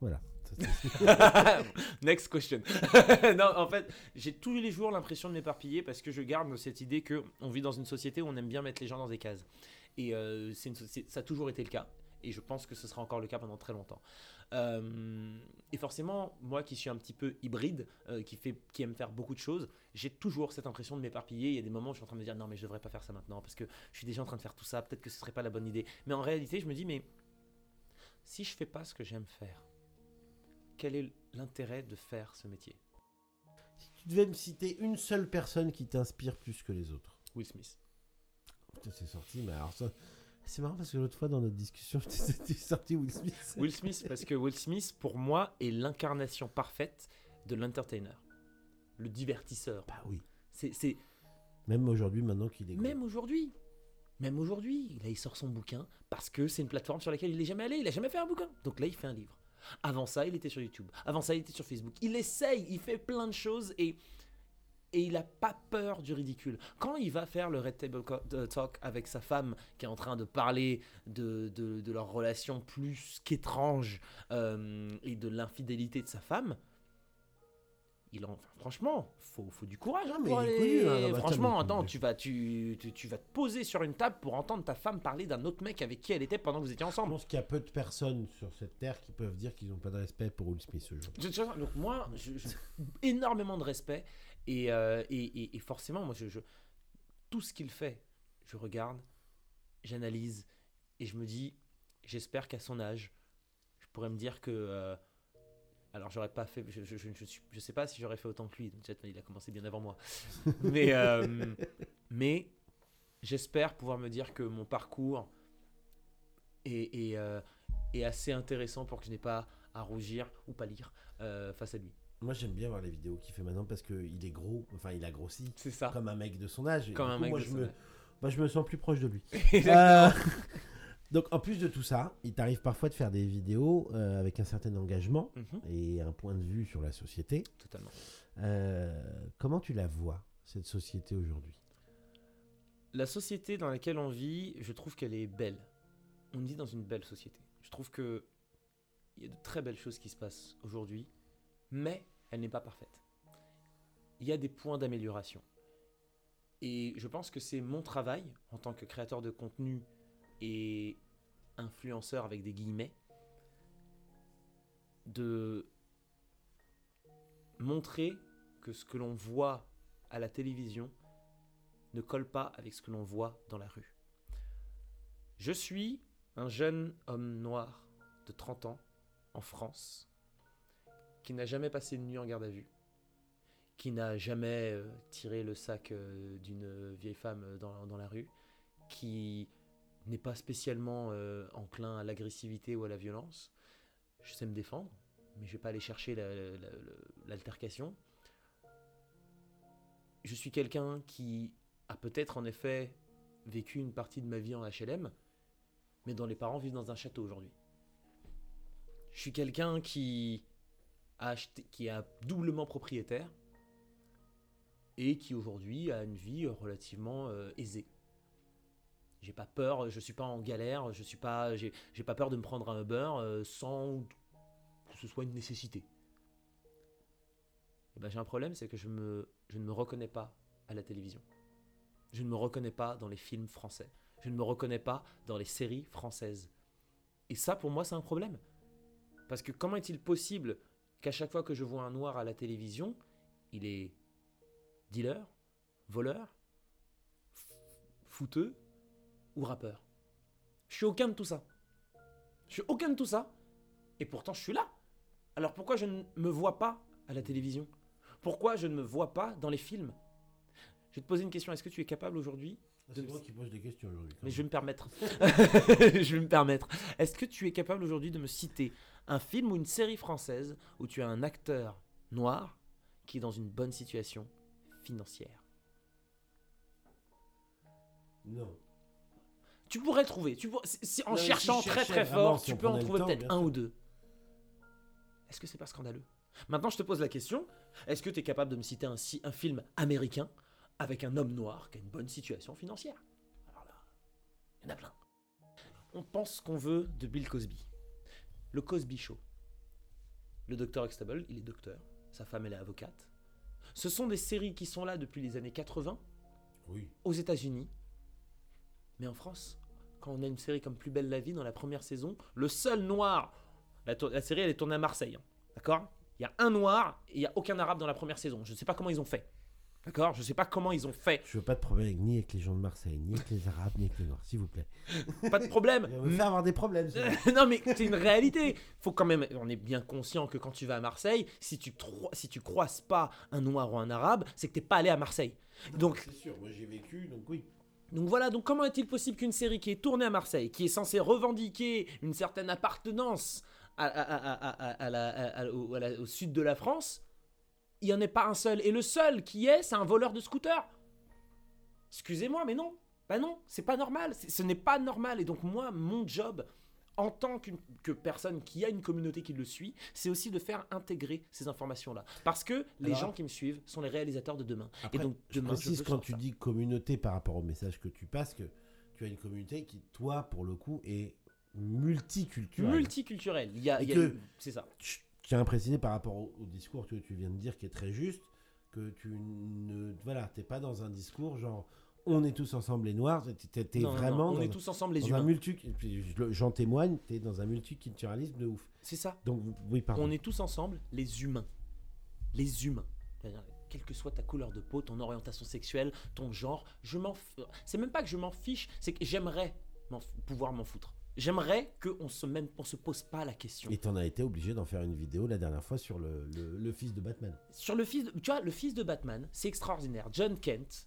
Voilà. Next question. non, en fait, j'ai tous les jours l'impression de m'éparpiller parce que je garde cette idée que on vit dans une société où on aime bien mettre les gens dans des cases. Et euh, une ça a toujours été le cas. Et je pense que ce sera encore le cas pendant très longtemps. Euh, et forcément, moi qui suis un petit peu hybride, euh, qui, fait, qui aime faire beaucoup de choses, j'ai toujours cette impression de m'éparpiller. Il y a des moments où je suis en train de me dire non, mais je devrais pas faire ça maintenant parce que je suis déjà en train de faire tout ça. Peut-être que ce serait pas la bonne idée. Mais en réalité, je me dis mais si je fais pas ce que j'aime faire, quel est l'intérêt de faire ce métier? Si tu devais me citer une seule personne qui t'inspire plus que les autres. Will Smith. Putain, C'est sorti, mais alors ça. C'est marrant parce que l'autre fois dans notre discussion, tu sorti Will Smith. Will Smith, parce que Will Smith, pour moi, est l'incarnation parfaite de l'entertainer. le divertisseur. Bah oui. C'est, c'est Même aujourd'hui, maintenant qu'il est même aujourd'hui. Même aujourd'hui, là il sort son bouquin parce que c'est une plateforme sur laquelle il n'est jamais allé, il a jamais fait un bouquin. Donc là il fait un livre. Avant ça, il était sur YouTube. Avant ça, il était sur Facebook. Il essaye, il fait plein de choses et et il n'a pas peur du ridicule. Quand il va faire le Red Table euh, Talk avec sa femme qui est en train de parler de, de, de leur relation plus qu'étrange euh, et de l'infidélité de sa femme, il en, enfin, franchement, faut, faut du courage. hein, mais pour il est aller- connu, hein, bah, franchement, attends, tu vas, tu, tu, tu vas te poser sur une table pour entendre ta femme parler d'un autre mec avec qui elle était pendant que vous étiez Je ensemble. pense qu'il y a peu de personnes sur cette terre qui peuvent dire qu'ils n'ont pas de respect pour Will Smith. Je- je- donc moi, je- je- énormément de respect et, euh, et, et- et forcément, moi, je, je- tout ce qu'il fait, je regarde, j'analyse et je me dis, j'espère qu'à son âge, je pourrais me dire que, euh, alors j'aurais pas fait, je, je, je, je sais pas si j'aurais fait autant que lui, il a commencé bien avant moi, mais euh, mais j'espère pouvoir me dire que mon parcours est, est, euh, est assez intéressant pour que je n'ai pas à rougir ou pas lire euh, face à lui. Moi, j'aime bien voir les vidéos qu'il fait maintenant parce qu'il est gros, enfin, il a grossi C'est ça. comme un mec de son âge. et Comme du un coup, mec moi, de je son me, âge. moi, je me sens plus proche de lui. Euh, Donc, en plus de tout ça, il t'arrive parfois de faire des vidéos euh, avec un certain engagement Mhm, et un point de vue sur la société. Totalement. Euh, comment tu la vois, cette société aujourd'hui? La société dans laquelle on vit, je trouve qu'elle est belle. On vit dans une belle société. Je trouve que il y a de très belles choses qui se passent aujourd'hui, mais elle n'est pas parfaite. Il y a des points d'amélioration. Et je pense que c'est mon travail en tant que créateur de contenu et influenceur avec des guillemets de montrer que ce que l'on voit à la télévision ne colle pas avec ce que l'on voit dans la rue. Je suis un jeune homme noir de 30 ans en France qui n'a jamais passé une nuit en garde à vue, qui n'a jamais euh, tiré le sac euh, d'une vieille femme euh, dans, dans la rue, qui n'est pas spécialement enclin à l'agressivité ou à la violence. Je sais me défendre, mais je vais pas aller chercher la- la- la- l'altercation. Je suis quelqu'un qui a peut-être en effet vécu une partie de ma vie en HLM, mais dont les parents vivent dans un château aujourd'hui. Je suis quelqu'un qui qui est doublement propriétaire et qui aujourd'hui a une vie relativement euh, aisée. J'ai pas peur, je suis pas en galère, je suis pas, j'ai, pas peur de me prendre un Uber euh, sans que ce soit une nécessité. Et ben j'ai un problème, c'est que je, me, je ne me reconnais pas à la télévision. Je ne me reconnais pas dans les films français. Je ne me reconnais pas dans les séries françaises. Et ça, pour moi, c'est un problème. Parce que comment est-il possible qu'à chaque fois que je vois un noir à la télévision, il est dealer, voleur, fouteux ou rappeur Je suis aucun de tout ça. Je suis aucun de tout ça. Et pourtant, je suis là. Alors pourquoi je ne me vois pas à la télévision? Pourquoi je ne me vois pas dans les films? Je vais te poser une question. Est-ce que tu es capable aujourd'hui C'est moi qui pose des questions aujourd'hui. mais je vais me permettre. je vais me permettre. Est-ce que tu es capable aujourd'hui de me citer un film ou une série française où tu as un acteur noir qui est dans une bonne situation financière? Non. Tu pourrais trouver. Tu pour- en Non, mais si cherchant très très fort, si tu peux en trouver peut-être un sûr. ou deux. Est-ce que c'est pas scandaleux? Maintenant, je te pose la question. Est-ce que tu es capable de me citer un, un film américain? Avec un homme noir qui a une bonne situation financière Alors là, il y en a plein. On pense ce qu'on veut de Bill Cosby. Le Cosby Show. Le docteur Extable, il est docteur. Sa femme, elle est avocate. Ce sont des séries qui sont là depuis les années 80 Oui. aux États-Unis. Mais en France, quand on a une série comme Plus belle la vie dans la première saison, le seul noir, la série elle est tournée à Marseille, hein, d'accord? Il y a un noir et il n'y a aucun arabe dans la première saison. Je ne sais pas comment ils ont fait. D'accord? Je ne sais pas comment ils ont fait. Je veux pas de problème avec- ni avec les gens de Marseille, ni avec les Arabes, ni avec les Noirs, s'il vous plaît. Pas de problème. On va avoir des problèmes. ça. non mais c'est une réalité. Faut quand même, on est bien conscient que quand tu vas à Marseille, si tu tro- si tu croises pas un noir ou un arabe, c'est que t'es pas allé à Marseille. Donc C'est sûr, moi j'ai vécu, donc oui. Donc voilà, donc comment est-il possible qu'une série qui est tournée à Marseille, qui est censée revendiquer une certaine appartenance à, à- à- à- à- à la- à- à- au, à la- au sud de la France, il n'y en ait pas un seul. Et le seul qui est, c'est un voleur de scooter. Excusez-moi, mais non. Bah non, c'est pas normal. Ce n'est pas normal. Et donc moi, mon job, en tant que personne qui a une communauté qui le suit, c'est aussi de faire intégrer ces informations-là. Parce que les Alors- gens qui me suivent sont les réalisateurs de demain. Après, et donc je demain, précise veux quand tu ça. dis communauté par rapport au message que tu passes que tu as une communauté qui, toi, pour le coup, est multiculturelle. multiculturel. Il y a, a- c'est ça. Je tiens à préciser par rapport au, au discours que tu viens de dire qui est très juste que tu ne voilà t'es pas dans un discours genre on est tous ensemble les noirs t'es t'es Non, non, vraiment on dans, est tous ensemble les humains. multi j'en témoigne t'es dans un multiculturalisme de ouf C'est ça. donc oui pardon On est tous ensemble les humains. Les humains. Quelle que soit ta couleur de peau, ton orientation sexuelle, ton genre, je m'en. f- C'est même pas que je m'en fiche, c'est que j'aimerais pouvoir m'en foutre. J'aimerais qu'on se même, on se pose pas la question. et t'en as été obligé d'en faire une vidéo la dernière fois sur le, le- le fils de Batman Sur le fils, de- tu vois, le fils de Batman, c'est extraordinaire. John Kent.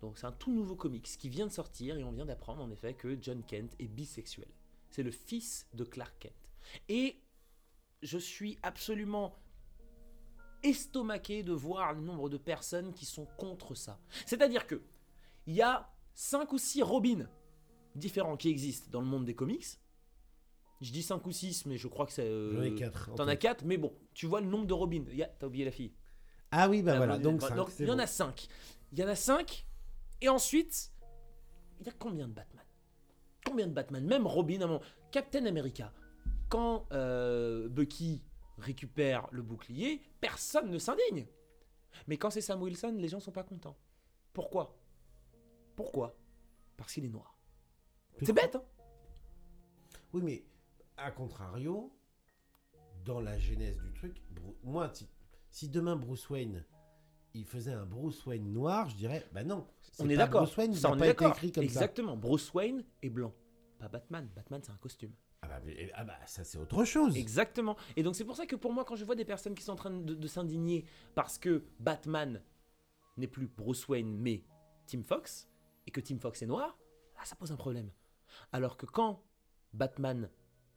Donc c'est un tout nouveau comics qui vient de sortir et on vient d'apprendre en effet que John Kent est bisexuel. C'est le fils de Clark Kent. Et je suis absolument estomaqué de voir le nombre de personnes qui sont contre ça. C'est-à-dire que il y a 5 ou 6 Robins différents qui existent dans le monde des comics. Je dis 5 ou 6, mais je crois que c'est... euh, T'en as tête. 4, mais bon, tu vois le nombre de Robins. Il y a- T'as oublié la fille. ah oui bah Ah, voilà donc, bah, donc, il y en bon. a 5. Il y en a 5. Et ensuite, il y a combien de Batman? Combien de Batman? Même Robin, à un moment. Captain America. Quand euh, Bucky récupère le bouclier, personne ne s'indigne. Mais quand c'est Sam Wilson, les gens sont pas contents. Pourquoi? Pourquoi? Parce qu'il est noir. C'est bête, hein Oui, mais à contrario, dans la genèse du truc, Bru- moi, si, si demain Bruce Wayne, il faisait un Bruce Wayne noir, je dirais, bah non. c'est On est pas d'accord. Bruce Wayne, il Ça, n'a on pas est été d'accord. écrit comme Exactement. Bruce Wayne est blanc. Pas Batman. Batman, c'est un costume. ça. Ah bah, mais- ah bah, ça c'est autre chose. Exactement. Et donc c'est pour ça que pour moi, quand je vois des personnes qui sont en train de, de s'indigner parce que Batman n'est plus Bruce Wayne mais Tim Fox, et que Tim Fox est noir, là ça pose un problème. Alors que quand Batman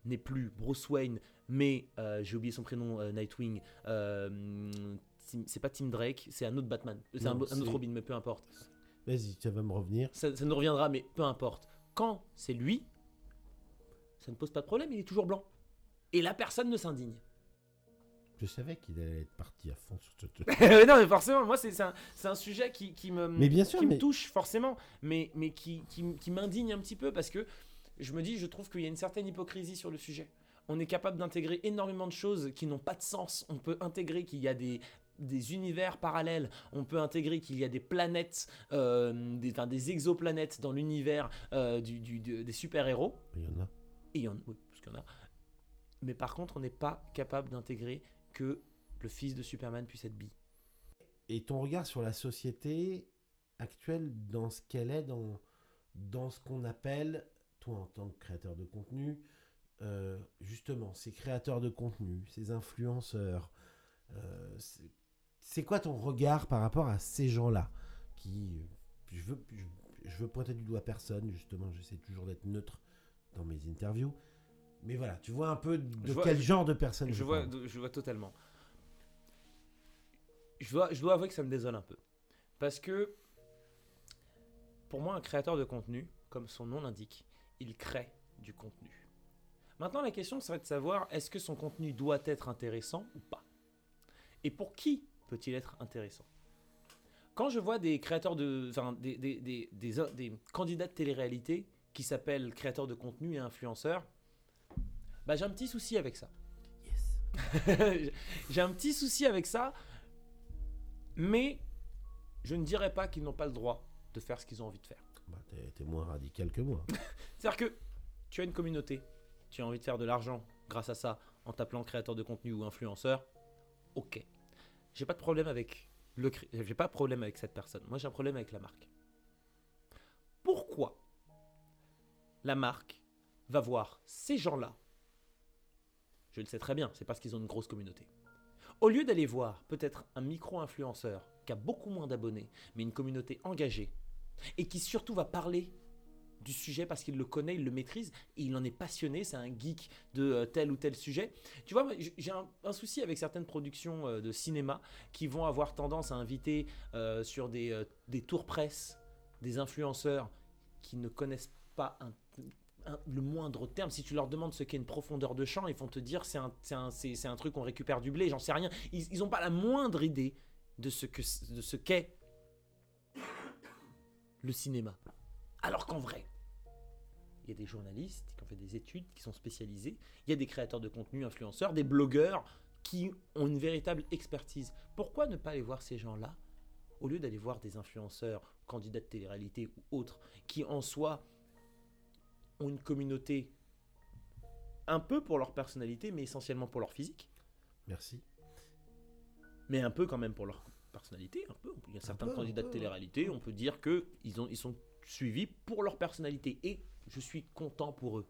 n'est plus Bruce Wayne mais, euh, j'ai oublié son prénom, euh, Nightwing, euh, c'est pas Tim Drake, c'est un autre Batman, c'est un, autre Robin, mais peu importe. Vas-y, ça va me revenir. Ça, ça nous reviendra, mais peu importe. Quand c'est lui, ça ne pose pas de problème, il est toujours blanc. Et la personne ne s'indigne. Je savais qu'il allait être parti à fond sur ce truc. non, mais forcément, moi, c'est un, un sujet qui, qui me, Mais bien sûr, qui mais- me touche, forcément, mais, mais qui, qui, m'indigne un petit peu parce que je me dis, je trouve qu'il y a une certaine hypocrisie sur le sujet. On est capable d'intégrer énormément de choses qui n'ont pas de sens. On peut intégrer qu'il y a des, des univers parallèles, on peut intégrer qu'il y a des planètes, euh, des, enfin, des exoplanètes dans l'univers euh, du, du- du- des super-héros. Il y en a. Et il y en, oui, parce qu'il y en a. Mais par contre, on n'est pas capable d'intégrer que le fils de Superman puisse être bi. Et ton regard sur la société actuelle, dans ce qu'elle est, dans, dans ce qu'on appelle, toi en tant que créateur de contenu, euh, justement, ces créateurs de contenu, ces influenceurs, euh, c'est- quoi ton regard par rapport à ces gens-là qui, euh, je veux, je veux pointer du doigt personne, justement, j'essaie toujours d'être neutre dans mes interviews. Mais voilà, tu vois un peu de Je vois- quel genre de personne Je vois, parle. je vois totalement. Je dois, je dois avouer que ça me désole un peu. Parce que, pour moi, un créateur de contenu, comme son nom l'indique, il crée du contenu. Maintenant, la question serait de savoir est-ce que son contenu doit être intéressant ou pas? Et pour qui peut-il être intéressant? Quand je vois des créateurs de. Enfin, des, des, des, des candidats de télé-réalité qui s'appellent créateurs de contenu et influenceurs, bah, j'ai un petit souci avec ça. Yes. J'ai un petit souci avec ça, mais je ne dirais pas qu'ils n'ont pas le droit de faire ce qu'ils ont envie de faire. Bah, t'es, t'es moins radical que moi. C'est-à-dire que tu as une communauté, tu as envie de faire de l'argent grâce à ça en t'appelant créateur de contenu ou influenceur, ok. J'ai pas de problème avec le j'ai pas de problème avec cette personne. Moi j'ai un problème avec la marque. Pourquoi la marque va voir ces gens-là Je le sais très bien, c'est parce qu'ils ont une grosse communauté. Au lieu d'aller voir peut-être un micro-influenceur qui a beaucoup moins d'abonnés, mais une communauté engagée, et qui surtout va parler du sujet parce qu'il le connaît, il le maîtrise, et il en est passionné, c'est un geek de euh, tel ou tel sujet. Tu vois, j'ai un, souci avec certaines productions euh, de cinéma qui vont avoir tendance à inviter euh, sur des, des tours presse des influenceurs qui ne connaissent pas un- le moindre terme. Si tu leur demandes ce qu'est une profondeur de champ, ils vont te dire c'est un, un, un truc on récupère du blé, j'en sais rien. Ils n'ont pas la moindre idée de ce que de ce qu'est le cinéma. Alors qu'en vrai, il y a des journalistes qui ont fait des études, qui sont spécialisés, il y a des créateurs de contenu, influenceurs, des blogueurs qui ont une véritable expertise. Pourquoi ne pas aller voir ces gens-là au lieu d'aller voir des influenceurs, candidats de télé-réalité ou autres, qui en soi ont une communauté un peu pour leur personnalité, mais essentiellement pour leur physique, Merci. mais un peu quand même pour leur personnalité, un peu. Il y a certains peu, candidats peu, de ouais. télé-réalité, on peut dire que ils, ont, ils sont suivis pour leur personnalité, et je suis content pour eux.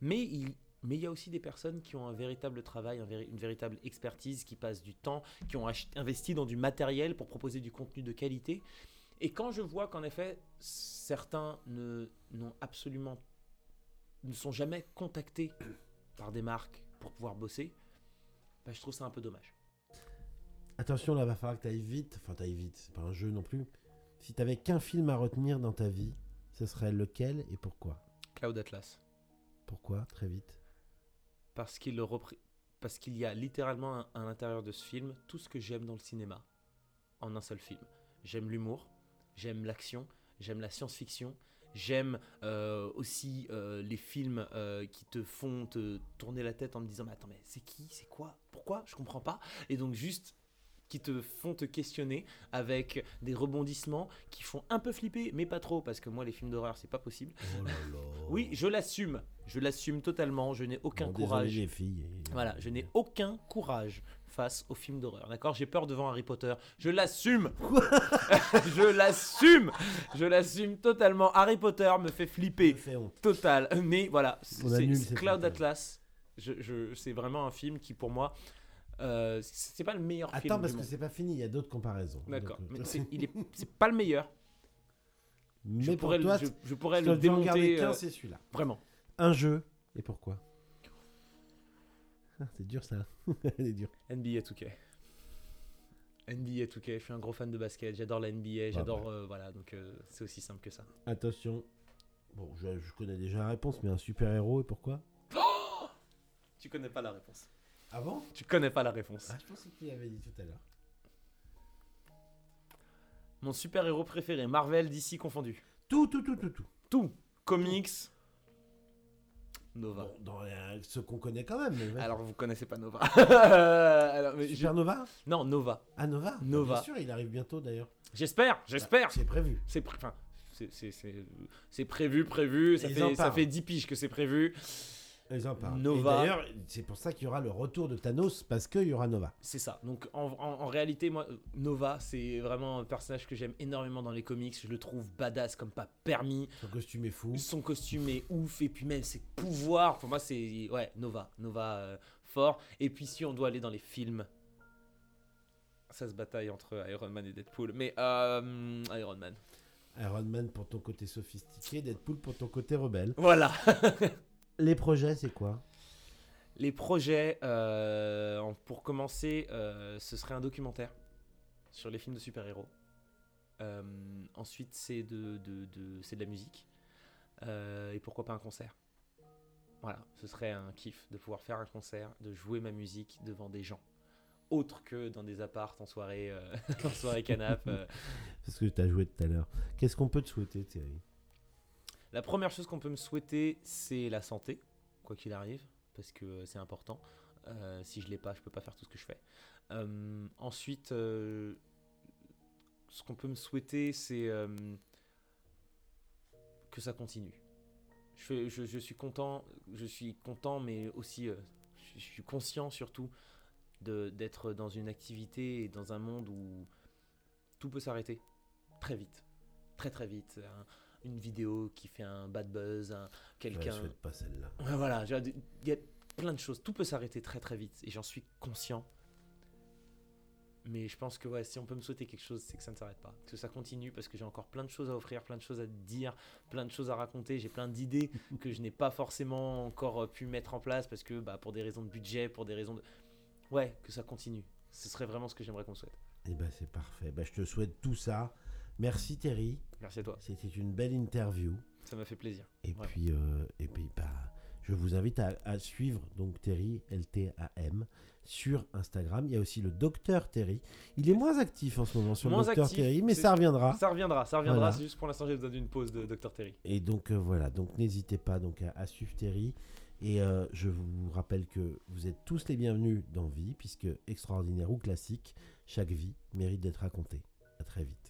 Mais il, mais il y a aussi des personnes qui ont un véritable travail, un véri- une véritable expertise, qui passent du temps, qui ont investi dans du matériel pour proposer du contenu de qualité. Et quand je vois qu'en effet, certains ne, n'ont absolument, ne sont jamais contactés par des marques pour pouvoir bosser, bah, je trouve ça un peu dommage. Attention, là, va falloir que tu ailles vite. Enfin, tu ailles vite, c'est pas un jeu non plus. Si t'avais qu'un film à retenir dans ta vie, ce serait lequel et pourquoi? Cloud Atlas. Pourquoi? Très vite. Parce qu'il le repré- parce qu'il y a littéralement à l'intérieur de ce film tout ce que j'aime dans le cinéma en un seul film. J'aime l'humour, j'aime l'action, j'aime la science-fiction, j'aime euh, aussi euh, les films euh, qui te font te tourner la tête en te disant mais attends mais c'est qui, c'est quoi, pourquoi, je comprends pas. Et donc juste qui te font te questionner avec des rebondissements qui font un peu flipper mais pas trop parce que moi les films d'horreur c'est pas possible. Oh là là. Oui, je l'assume, je l'assume totalement, je n'ai aucun Bon, désolé, courage. les filles. et- Voilà, je n'ai aucun courage face aux films d'horreur. D'accord? J'ai peur devant Harry Potter. Je l'assume Je l'assume Je l'assume totalement. Harry Potter me fait flipper. me fait honte. Total. Mais voilà, c'est Cloud. Atlas. Je, je- c'est vraiment un film qui, pour moi, euh, c'est pas le meilleur film. Attends, parce du que c'est pas fini, il y a d'autres comparaisons. D'accord. Euh, c'est pas le meilleur. Mais Je pour pourrais, le- toi, je, je pourrais le démonter. euh, c'est celui-là. vraiment. Un jeu, et pourquoi? Ah, C'est dur ça. c'est dur. NBA 2K. NBA 2K, je suis un gros fan de basket, j'adore la NBA, j'adore. euh, voilà, donc euh, c'est aussi simple que ça. Attention. Bon, je, je connais déjà la réponse, mais un super-héros, et pourquoi? Tu connais pas la réponse. Ah bon? Tu connais pas la réponse. Ah, je pensais qu'il avait dit tout à l'heure. Mon super-héros préféré, Marvel, DC confondu. Tout, tout, tout, tout, tout. Tout. Comics. Nova. Bon, dans euh, ceux qu'on connaît quand même. Mais. Alors vous connaissez pas Nova. Alors, mais je- Supernova Non, Nova. Ah, Nova Nova. Bien sûr, il arrive bientôt d'ailleurs. J'espère, j'espère. C'est prévu. C'est pré- enfin, c'est- c'est- c'est- c'est prévu, prévu. Ça Ils en fait, ça parlent. fait 10 piges que c'est prévu. Ils en parlent. Nova. D'ailleurs, c'est pour ça qu'il y aura le retour de Thanos, parce qu'il y aura Nova. C'est ça. Donc en, en- en réalité, moi, Nova, c'est vraiment un personnage que j'aime énormément dans les comics. Je le trouve badass comme pas permis. Son costume est fou. Son costume est ouf et puis même ses pouvoirs. Pour moi, c'est ouais Nova, Nova euh, fort. Et puis si on doit aller dans les films, ça se bataille entre Iron Man et Deadpool. Mais euh, Iron Man. Iron Man pour ton côté sophistiqué, Deadpool pour ton côté rebelle. Voilà. Les projets, c'est quoi? Les projets, euh, pour commencer, euh, ce serait un documentaire sur les films de super-héros. Euh, ensuite, c'est de, de, de- c'est de la musique. Et pourquoi pas un concert? Voilà, ce serait un kiff de pouvoir faire un concert, de jouer ma musique devant des gens. Autres que dans des apparts en soirée, euh, en soirée canap. euh. C'est ce que tu as joué tout à l'heure. Qu'est-ce qu'on peut te souhaiter, Thierry? La première chose qu'on peut me souhaiter, c'est la santé, quoi qu'il arrive, parce que c'est important. Euh, si je l'ai pas, je peux pas faire tout ce que je fais. Euh, ensuite, euh, ce qu'on peut me souhaiter, c'est euh, que ça continue. Je, suis content, mais aussi euh, je, suis conscient surtout d'être dans une activité et dans un monde où tout peut s'arrêter très vite, très très vite. Une vidéo qui fait un bad buzz, un- Je quelqu'un. souhaite pas celle-là. Ouais, Voilà, il y a plein de choses. Tout peut s'arrêter très très vite et j'en suis conscient. Mais je pense que ouais, si on peut me souhaiter quelque chose, c'est que ça ne s'arrête pas, que ça continue, parce que j'ai encore plein de choses à offrir, plein de choses à dire, plein de choses à raconter. J'ai plein d'idées que je n'ai pas forcément encore pu mettre en place parce que bah, pour des raisons de budget, pour des raisons de ouais, que ça continue. Ce serait vraiment ce que j'aimerais qu'on souhaite. Eh ben c'est parfait. Ben, je te souhaite tout ça. Merci Terry. Merci à toi. C'était une belle interview. Ça m'a fait plaisir. Et puis, euh, et puis bah, je vous invite à, suivre donc Terry LTAM sur Instagram. Il y a aussi le docteur Terry. Il est moins actif en ce moment sur le docteur Terry, mais ça reviendra. Ça reviendra, ça reviendra. C'est juste pour l'instant j'ai besoin d'une pause de docteur Terry. Et donc euh, voilà, donc n'hésitez pas donc à, suivre Terry. Et euh, je vous rappelle que vous êtes tous les bienvenus dans Vie, puisque extraordinaire ou classique, chaque vie mérite d'être racontée. À très vite.